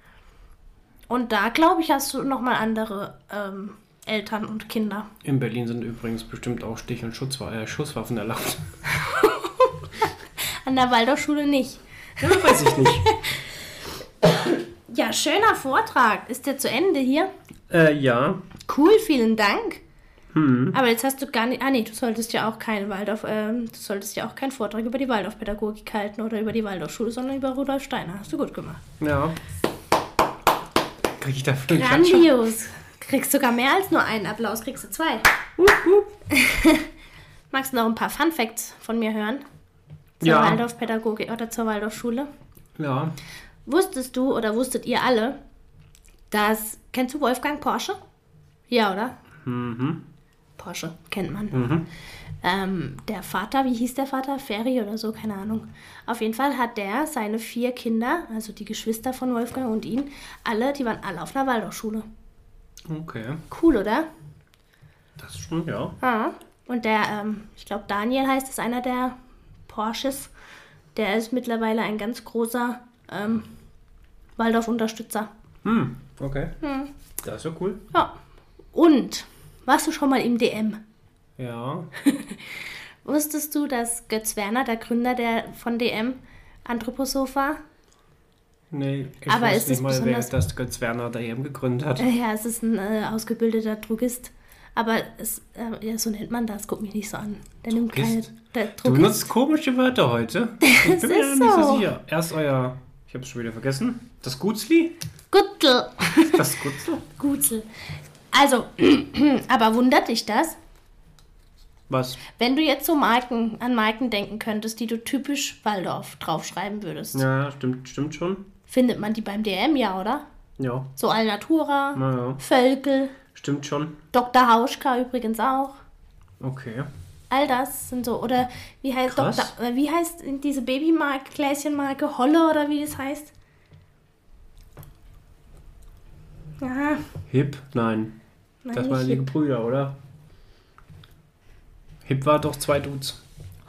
Und da, glaube ich, hast du nochmal andere ähm, Eltern und Kinder. in Berlin sind übrigens bestimmt auch Stich- und Schutzwa äh, Schusswaffen erlaubt. An der Waldorfschule nicht. Ja, weiß ich nicht. Ja, schöner Vortrag. Ist der zu Ende hier? äh, ja. Cool, vielen Dank. Aber jetzt hast du gar nicht. Ah nee, du solltest ja auch keinen Waldorf, ähm, du solltest ja auch keinen Vortrag über die Waldorfpädagogik halten oder über die Waldorfschule, sondern über Rudolf Steiner. Hast du gut gemacht. Ja. Krieg ich dafür? Grandios. Kriegst sogar mehr als nur einen Applaus, kriegst du zwei. Magst du noch ein paar Fun Facts von mir hören? Zur Ja. Waldorfpädagogik oder zur Waldorfschule? Ja. Wusstest du oder wusstet ihr alle, dass. Kennst du Wolfgang Porsche? Ja, oder? Mhm. Porsche, kennt man. Ähm, der Vater, wie hieß der Vater? Ferry oder so, keine Ahnung. Auf jeden Fall hat der seine vier Kinder, also die Geschwister von Wolfgang und ihn, alle, die waren alle auf einer Waldorfschule. Okay. Cool, oder? Das ist schon, ja. Ja. Und der, ähm, ich glaube, Daniel heißt es, einer der Porsches. Der ist mittlerweile ein ganz großer ähm, Waldorf-Unterstützer. Hm, okay. Das ist ja cool. Ja. Und, warst du schon mal im DM? Ja. Wusstest du, dass Götz Werner, der Gründer der, von DM, Anthroposoph war? Nee, ich Aber weiß ist nicht es mal, wer das Götz Werner da eben gegründet hat. Ja, es ist ein äh, ausgebildeter Drogist. Aber es, äh, ja, so nennt man das. Guck mich nicht so an. Der nimmt keine. Der Du Druckist. benutzt komische Wörter heute. Ich bin mir ist nicht so sicher. Erst euer, ich habe es schon wieder vergessen, das Gutzli? Guttel. Das Gutzli? Gutzel. Also, aber wundert dich das? Was? Wenn du jetzt so Marken, an Marken denken könntest, die du typisch Waldorf draufschreiben würdest, Ja, stimmt, stimmt schon. findet man die beim DM, ja, oder? Ja, So Alnatura, naja, Völkel, stimmt schon. Dr. Hauschka übrigens auch. Okay. All das sind so, oder wie heißt Krass. Dr. äh, wie heißt diese Babymarke, Gläschenmarke, Holle oder wie das heißt? Ja, Hip? Nein. Nein, Das waren die Hip. Gebrüder, oder? Hip war doch zwei Dudes.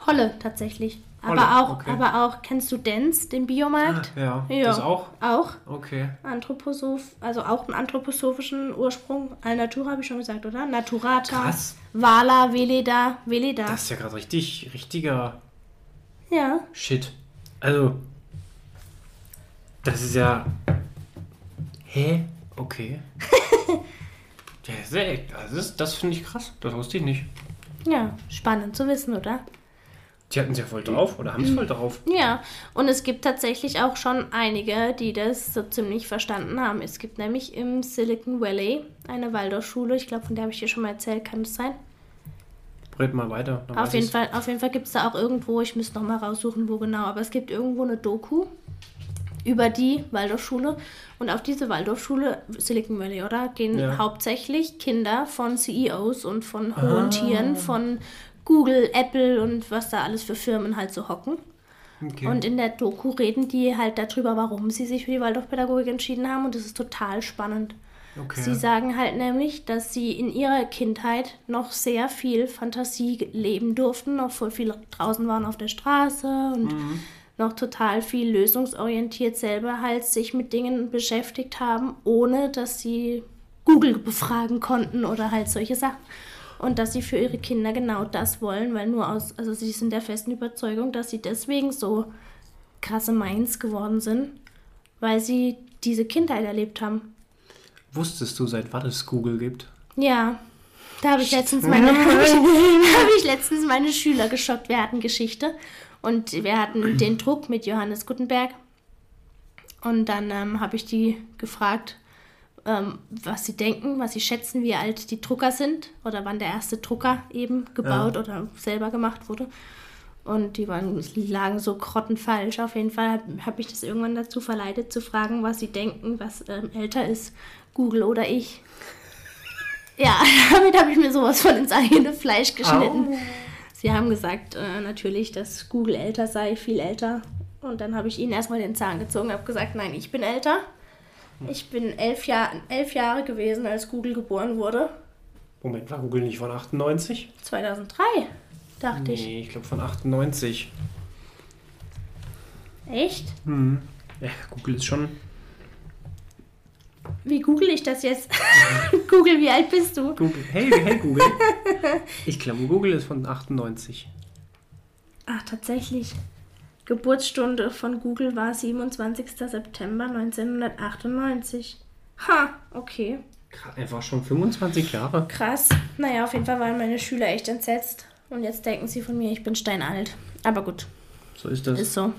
Holle tatsächlich. Holle, Aber auch, okay. aber auch, kennst du Dance, den Biomarkt? Ja, Ja. das auch? Auch. Okay. Anthroposoph, also auch einen anthroposophischen Ursprung. Alnatura habe ich schon gesagt, oder? Naturata. Krass. Vala, Veleda, Veleda. Das ist ja gerade richtig, richtiger Ja. Shit. Also, das ist ja... Hä? Okay. ja, echt, das, ist- das finde ich krass. Das wusste ich nicht. Ja, spannend zu wissen, oder? Die hatten es ja voll drauf oder haben es voll drauf. Ja, und es gibt tatsächlich auch schon einige, die das so ziemlich verstanden haben. Es gibt nämlich im Silicon Valley eine Waldorfschule, ich glaube, von der habe ich dir schon mal erzählt, kann das sein? Red mal weiter. dann Auf weiß jeden, ich's. Fall, auf jeden Fall gibt es da auch irgendwo, ich müsste noch mal raussuchen, wo genau, aber es gibt irgendwo eine Doku über die Waldorfschule. Und auf diese Waldorfschule, Silicon Valley, oder? Gehen Ja. hauptsächlich Kinder von CEOs und von hohen Tieren, von Google, Apple und was da alles für Firmen halt so hocken. Okay. Und in der Doku reden die halt darüber, warum sie sich für die Waldorfpädagogik entschieden haben. Und das ist total spannend. okay. Sie sagen halt nämlich, dass sie in ihrer Kindheit noch sehr viel Fantasie leben durften, noch voll viel draußen waren auf der Straße und noch total viel lösungsorientiert selber halt sich mit Dingen beschäftigt haben, ohne dass sie Google befragen konnten oder halt solche Sachen. Und dass sie für ihre Kinder genau das wollen, weil nur aus, also sie sind der festen Überzeugung, dass sie deswegen so krasse Minds geworden sind, weil sie diese Kindheit erlebt haben. Wusstest du, seit wann es Google gibt? Ja, da habe ich letztens meine hab ich, hab ich letztens meine Schüler geschockt. Wir hatten Geschichte und wir hatten den Druck mit Johannes Gutenberg. Und dann ähm, habe ich die gefragt, ähm, was sie denken, was sie schätzen, wie alt die Drucker sind oder wann der erste Drucker eben gebaut oder selber gemacht wurde. Und die waren, lagen so grottenfalsch. Auf jeden Fall habe hab ich das irgendwann dazu verleitet, zu fragen, was sie denken, was ähm, älter ist, Google oder ich. Ja, damit habe ich mir sowas von ins eigene Fleisch geschnitten. Sie haben gesagt, äh, natürlich, dass Google älter sei, viel älter. Und dann habe ich ihnen erstmal den Zahn gezogen und habe gesagt, nein, ich bin älter. Ich bin elf, Jahr, elf Jahre gewesen, als Google geboren wurde. Moment, war Google nicht von 98? 2003, dachte ich. Nee, ich glaube von 98. Echt? Ja, Google ist schon. Wie google ich das jetzt? Google, wie alt bist du? Google. Hey, hey Google. Ich glaube, Google ist von 98. Ach, tatsächlich. Geburtsstunde von Google war 27. September 1998. Ha, okay. Gerade einfach schon 25 Jahre. Krass. Naja, auf jeden Fall waren meine Schüler echt entsetzt. Und jetzt denken sie von mir, ich bin steinalt. Aber gut, So ist das. ist so.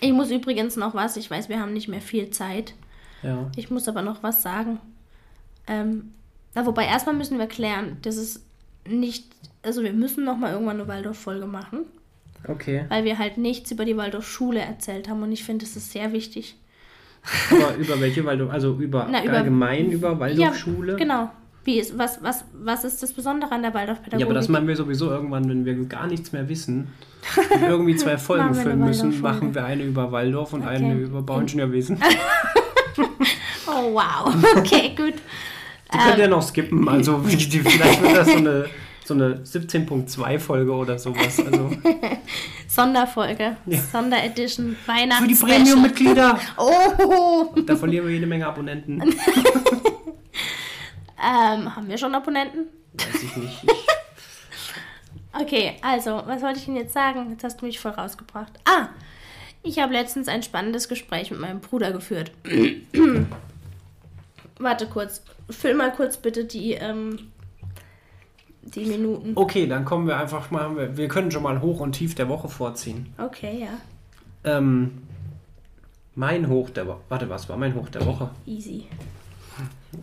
Ich muss übrigens noch was. Ich weiß, wir haben nicht mehr viel Zeit. Ja. Ich muss aber noch was sagen. Ähm, na, wobei erstmal müssen wir klären, das ist nicht, also wir müssen noch mal irgendwann eine Waldorf-Folge machen, Okay. weil wir halt nichts über die Waldorf-Schule erzählt haben und ich finde, das ist sehr wichtig. Aber über welche Waldorf? Also über, Na, über- allgemein über Waldorfschule? Ja, genau. Wie ist, was, was, was ist das Besondere an der Waldorfpädagogik? Ja, aber das machen wir sowieso irgendwann, wenn wir gar nichts mehr wissen. irgendwie zwei Folgen füllen müssen, machen wir eine über Waldorf und Okay. eine über Bauingenieurwesen. Oh, wow. Okay, gut. Die könnt Ähm. ihr noch skippen. Also vielleicht wird das so eine, so eine 17.2 Folge oder sowas. Also Sonderfolge. Ja. Sonderedition. für Weihnachts. die Premium-Mitglieder. Oh! Da verlieren wir jede Menge Abonnenten. Ähm, haben wir schon Abonnenten? Weiß ich nicht. Ich, Okay, also, was wollte ich denn jetzt sagen? Jetzt hast du mich voll rausgebracht. Ah, ich habe letztens ein spannendes Gespräch mit meinem Bruder geführt. Warte kurz. Füll mal kurz bitte die, ähm, die Minuten. Okay, dann kommen wir einfach mal. Wir können schon mal Hoch und Tief der Woche vorziehen. Okay, ja. Ähm, mein Hoch der Woche. Warte, was war mein Hoch der Woche? Easy.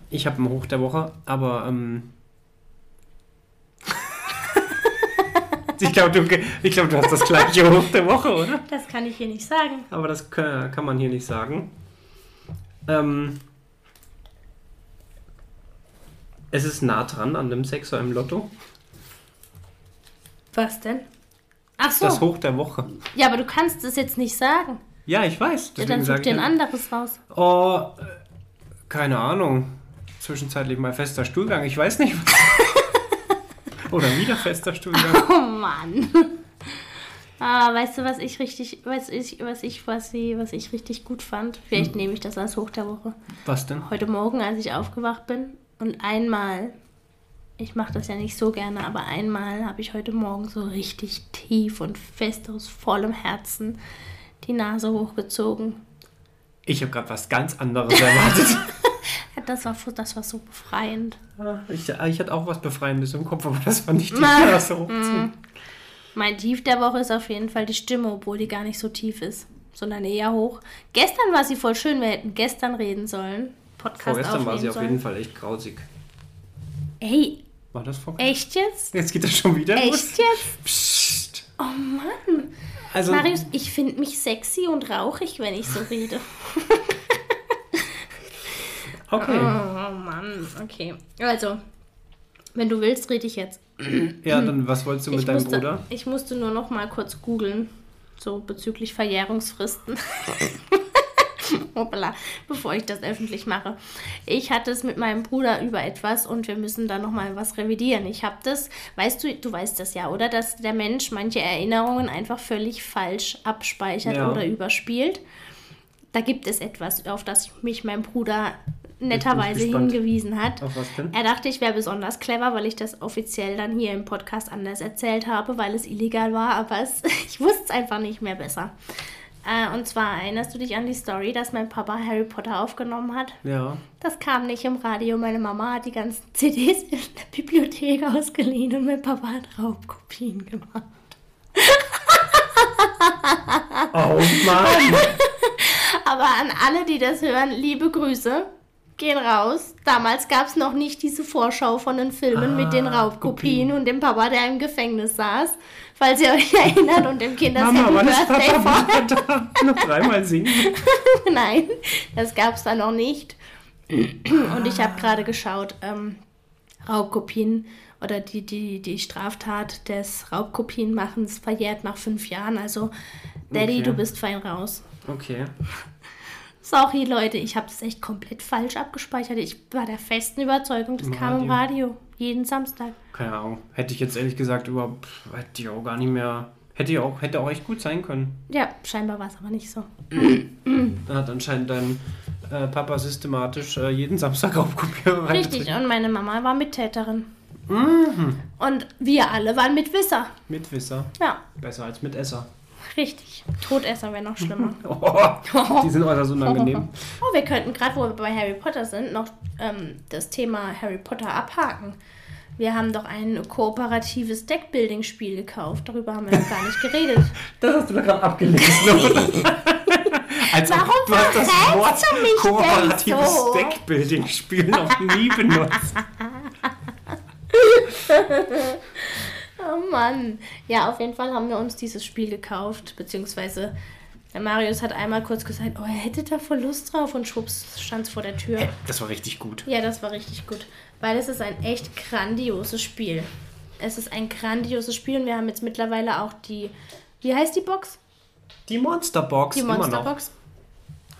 Ich habe ein Hoch der Woche, aber ähm, ich glaube, du, ich glaub, du hast das gleiche Hoch der Woche, oder? Das kann ich hier nicht sagen. Aber das kann, kann man hier nicht sagen. Ähm, es ist nah dran an dem Sechser im Lotto. Was denn? Ach so. Das Hoch der Woche. Ja, aber du kannst es jetzt nicht sagen. Ja, ich weiß. Ja, dann such dir ein anderes raus. Oh, äh, keine Ahnung. Zwischenzeitlich mal fester Stuhlgang. Ich weiß nicht. Oder wieder fester Stuhlgang. Oh Mann. Ah, weißt du, was ich richtig, was ich, was ich, was ich, was ich richtig gut fand? Vielleicht Hm. nehme ich das als Hoch der Woche. Was denn? Heute Morgen, als ich aufgewacht bin und einmal, ich mache das ja nicht so gerne, aber einmal habe ich heute Morgen so richtig tief und fest aus vollem Herzen die Nase hochgezogen. Ich habe gerade was ganz anderes erwartet. Das war, das war so befreiend. ich, ich hatte auch was Befreiendes im Kopf, aber das war nicht die Na, Nase hochziehen. Mein Tief der Woche ist auf jeden Fall die Stimme, obwohl die gar nicht so tief ist, sondern eher hoch. Gestern war sie voll schön, wir hätten gestern reden sollen. Podcast Vorgestern war sie aufnehmen auf sollen. jeden Fall echt grausig. Ey, War das vorgestern? echt jetzt? Jetzt geht das schon wieder los. Echt jetzt? Psst. Oh Mann. Also, Marius, ich finde mich sexy und rauchig, wenn ich so rede. okay. Oh Mann, okay. Also, wenn du willst, rede ich jetzt. Ja, dann was wolltest du mit ich, deinem musste, Bruder? ich musste nur noch mal kurz googeln, so bezüglich Verjährungsfristen. Hoppala, bevor ich das öffentlich mache. Ich hatte es mit meinem Bruder über etwas und wir müssen da noch mal was revidieren. Ich habe das, weißt du, du weißt das ja, oder? Dass der Mensch manche Erinnerungen einfach völlig falsch abspeichert Ja. oder überspielt. Da gibt es etwas, auf das mich mein Bruder netterweise hingewiesen hat. Auf was denn? Er dachte, ich wäre besonders clever, weil ich das offiziell dann hier im Podcast anders erzählt habe, weil es illegal war, aber es, ich wusste es einfach nicht mehr besser. Äh, und zwar erinnerst du dich an die Story, dass mein Papa Harry Potter aufgenommen hat? Ja. Das kam nicht im Radio. Meine Mama hat die ganzen CDs in der Bibliothek ausgeliehen und mein Papa hat Raubkopien gemacht. Oh Mann. Aber an alle, die das hören, liebe Grüße. Gehen raus. Damals gab es noch nicht diese Vorschau von den Filmen mit den Ah, Raubkopien Kopien. und dem Papa, der im Gefängnis saß. Falls ihr euch erinnert und dem Kind das Mama, Happy Birthday Papa da? Noch dreimal singen. Nein, das gab es da noch nicht. Und ich habe gerade geschaut, ähm, Raubkopien oder die, die, die Straftat des Raubkopienmachens verjährt nach fünf Jahren. Also, Daddy, Okay. du bist fein raus. Okay. Sorry, Leute, ich habe das echt komplett falsch abgespeichert. Ich war der festen Überzeugung, das Im kam im Radio. Jeden Samstag. Keine Ahnung. Hätte ich jetzt ehrlich gesagt überhaupt, hätte ich auch gar nicht mehr, hätte auch, hätte auch echt gut sein können. Ja, scheinbar war es aber nicht so. Dann hat anscheinend dein äh, Papa systematisch äh, jeden Samstag Raubkopierer Richtig, und meine Mama war Mittäterin. Mhm. Und wir alle waren Mitwisser. Mitwisser. Ja, Besser als Mitesser. Richtig. Todesser wäre noch schlimmer. Oh, die sind äußerst unangenehm. Oh, wir könnten gerade, wo wir bei Harry Potter sind, noch ähm, das Thema Harry Potter abhaken. Wir haben doch ein kooperatives Deckbuilding-Spiel gekauft. Darüber haben wir noch gar nicht geredet. Das hast du da gerade abgelesen? Als ob Warum du hast das Wort du mich denn kooperatives so? Deckbuilding-Spiel noch nie benutzt. Oh Mann. Ja, auf jeden Fall haben wir uns dieses Spiel gekauft, beziehungsweise Marius hat einmal kurz gesagt, oh, er hätte da voll Lust drauf und schwupps stand vor der Tür. Das war richtig gut. Ja, das war richtig gut, weil es ist ein echt grandioses Spiel. Es ist ein grandioses Spiel und wir haben jetzt mittlerweile auch die, wie heißt die Box? Die Monsterbox Die immer noch. Monsterbox.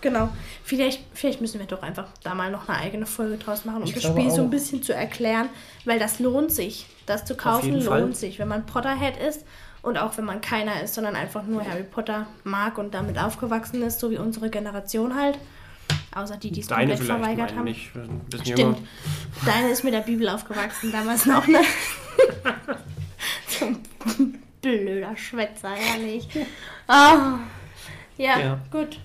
Genau. Vielleicht, vielleicht müssen wir doch einfach da mal noch eine eigene Folge draus machen, um Ich das Spiel so ein auch. bisschen zu erklären, weil das lohnt sich. Das zu kaufen lohnt Fall. sich, wenn man Potterhead ist und auch wenn man keiner ist, sondern einfach nur Harry Potter mag und damit aufgewachsen ist, so wie unsere Generation halt. Außer die, die es komplett verweigert haben. nicht. Stimmt. jünger. Deine ist mit der Bibel aufgewachsen, damals noch, ne? so ein blöder Schwätzer, ehrlich. Ah. ja, Ja. gut.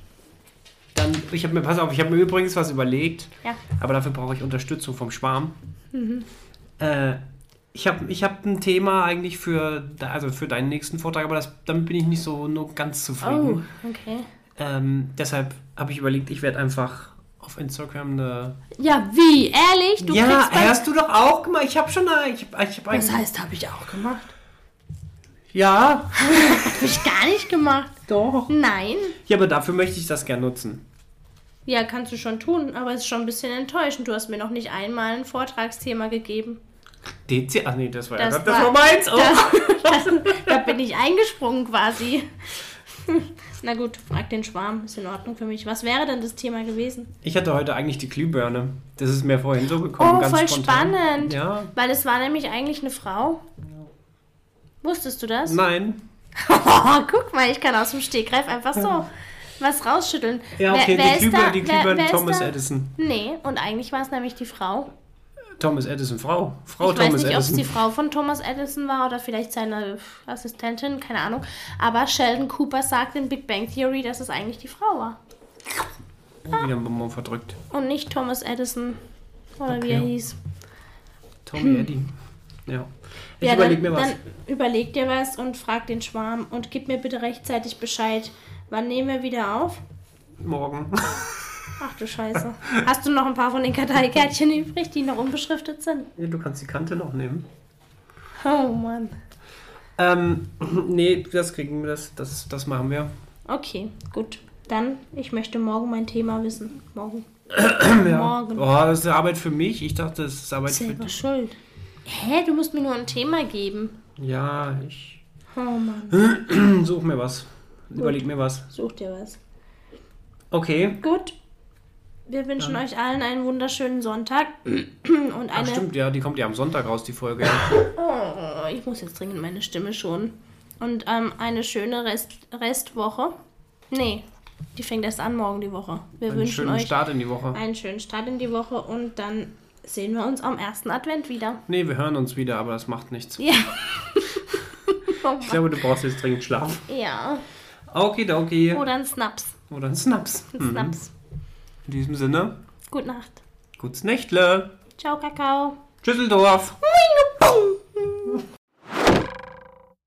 Dann, ich habe mir, pass auf, ich habe mir übrigens was überlegt, Ja. aber dafür brauche ich Unterstützung vom Schwarm. Mhm. Äh, Ich habe ich hab ein Thema eigentlich für, also für deinen nächsten Vortrag, aber das, damit bin ich nicht so nur ganz Oh, zufrieden. okay. Ähm, deshalb habe ich überlegt, ich werde einfach auf Instagram eine. Ja, wie? Ehrlich? Du ja, hast du doch auch gemacht. Ich habe schon eine. Ich, ich hab Das heißt, habe ich auch gemacht. ja, Habe ich gar nicht gemacht. doch. Nein. Ja, aber dafür möchte ich das gern nutzen. Ja, kannst du schon tun, aber es ist schon ein bisschen enttäuschend. Du hast mir noch nicht einmal ein Vortragsthema gegeben. DC. Ach nee, das war ja Das grad- das war- war meins. Oh. Das, das, da bin ich eingesprungen quasi. Na gut, frag den Schwarm, ist in Ordnung für mich. Was wäre denn das Thema gewesen? Ich hatte heute eigentlich die Glühbirne. Das ist mir vorhin so gekommen. Oh, ganz voll spontan. spannend. Ja. Weil es war nämlich eigentlich eine Frau. Wusstest du das? Nein. Oh, guck mal, ich kann aus dem Stegreif einfach so was rausschütteln. Ja, Wer- okay, wer die ist da? Glühbirne, die Wer- Glühbirne wer Thomas? Edison. Nee, und eigentlich war es nämlich die Frau. Thomas Edison, Frau. Frau ich weiß Thomas nicht, ob es Edison. die Frau von Thomas Edison war oder vielleicht seine Assistentin, keine Ahnung. Aber Sheldon Cooper sagt in Big Bang Theory, dass es eigentlich die Frau war. Oh, wieder ein Bonbon verdrückt. Und nicht Thomas Edison. Oder wie er Okay. hieß. Tommy Eddy. Ja. Ich ja, überleg dann, mir was. dann überleg dir was und frag den Schwarm und gib mir bitte rechtzeitig Bescheid. Wann nehmen wir wieder auf? Morgen. Ach du Scheiße. Hast du noch ein paar von den Karteikärtchen übrig, die noch unbeschriftet sind? Ja, du kannst die Kante noch nehmen. Oh Mann. Ähm, nee, das kriegen wir, das, das, das machen wir. Okay, gut. Dann, ich möchte morgen mein Thema wissen. Morgen. Morgen. Oh, das ist Arbeit für mich. Ich dachte, das ist Arbeit für Selber dich. schuld. Hä, du musst mir nur ein Thema geben. Ja, ich Oh Mann. such mir was. Überleg mir was. Such dir was. Okay. Gut. Wir wünschen euch allen einen wunderschönen Sonntag und Ach, eine. stimmt, ja, die kommt ja am Sonntag raus, die Folge. Oh, ich muss jetzt dringend meine Stimme schonen. Und ähm, eine schöne Rest Restwoche. Nee, die fängt erst an morgen die Woche. Wir Einen wünschen schönen euch Start in die Woche. einen schönen Start in die Woche und dann sehen wir uns am ersten Advent wieder. Nee, wir hören uns wieder, aber das macht nichts. Ja. Oh Ich glaube, du brauchst jetzt dringend Schlaf. ja. Okidoki. Oder ein Snaps. Oder ein Snaps. Ein mhm. Snaps. In diesem Sinne. Gute Nacht. Gutes Nächtle. Ciao, Kakao. Tschüsseldorf. Moin,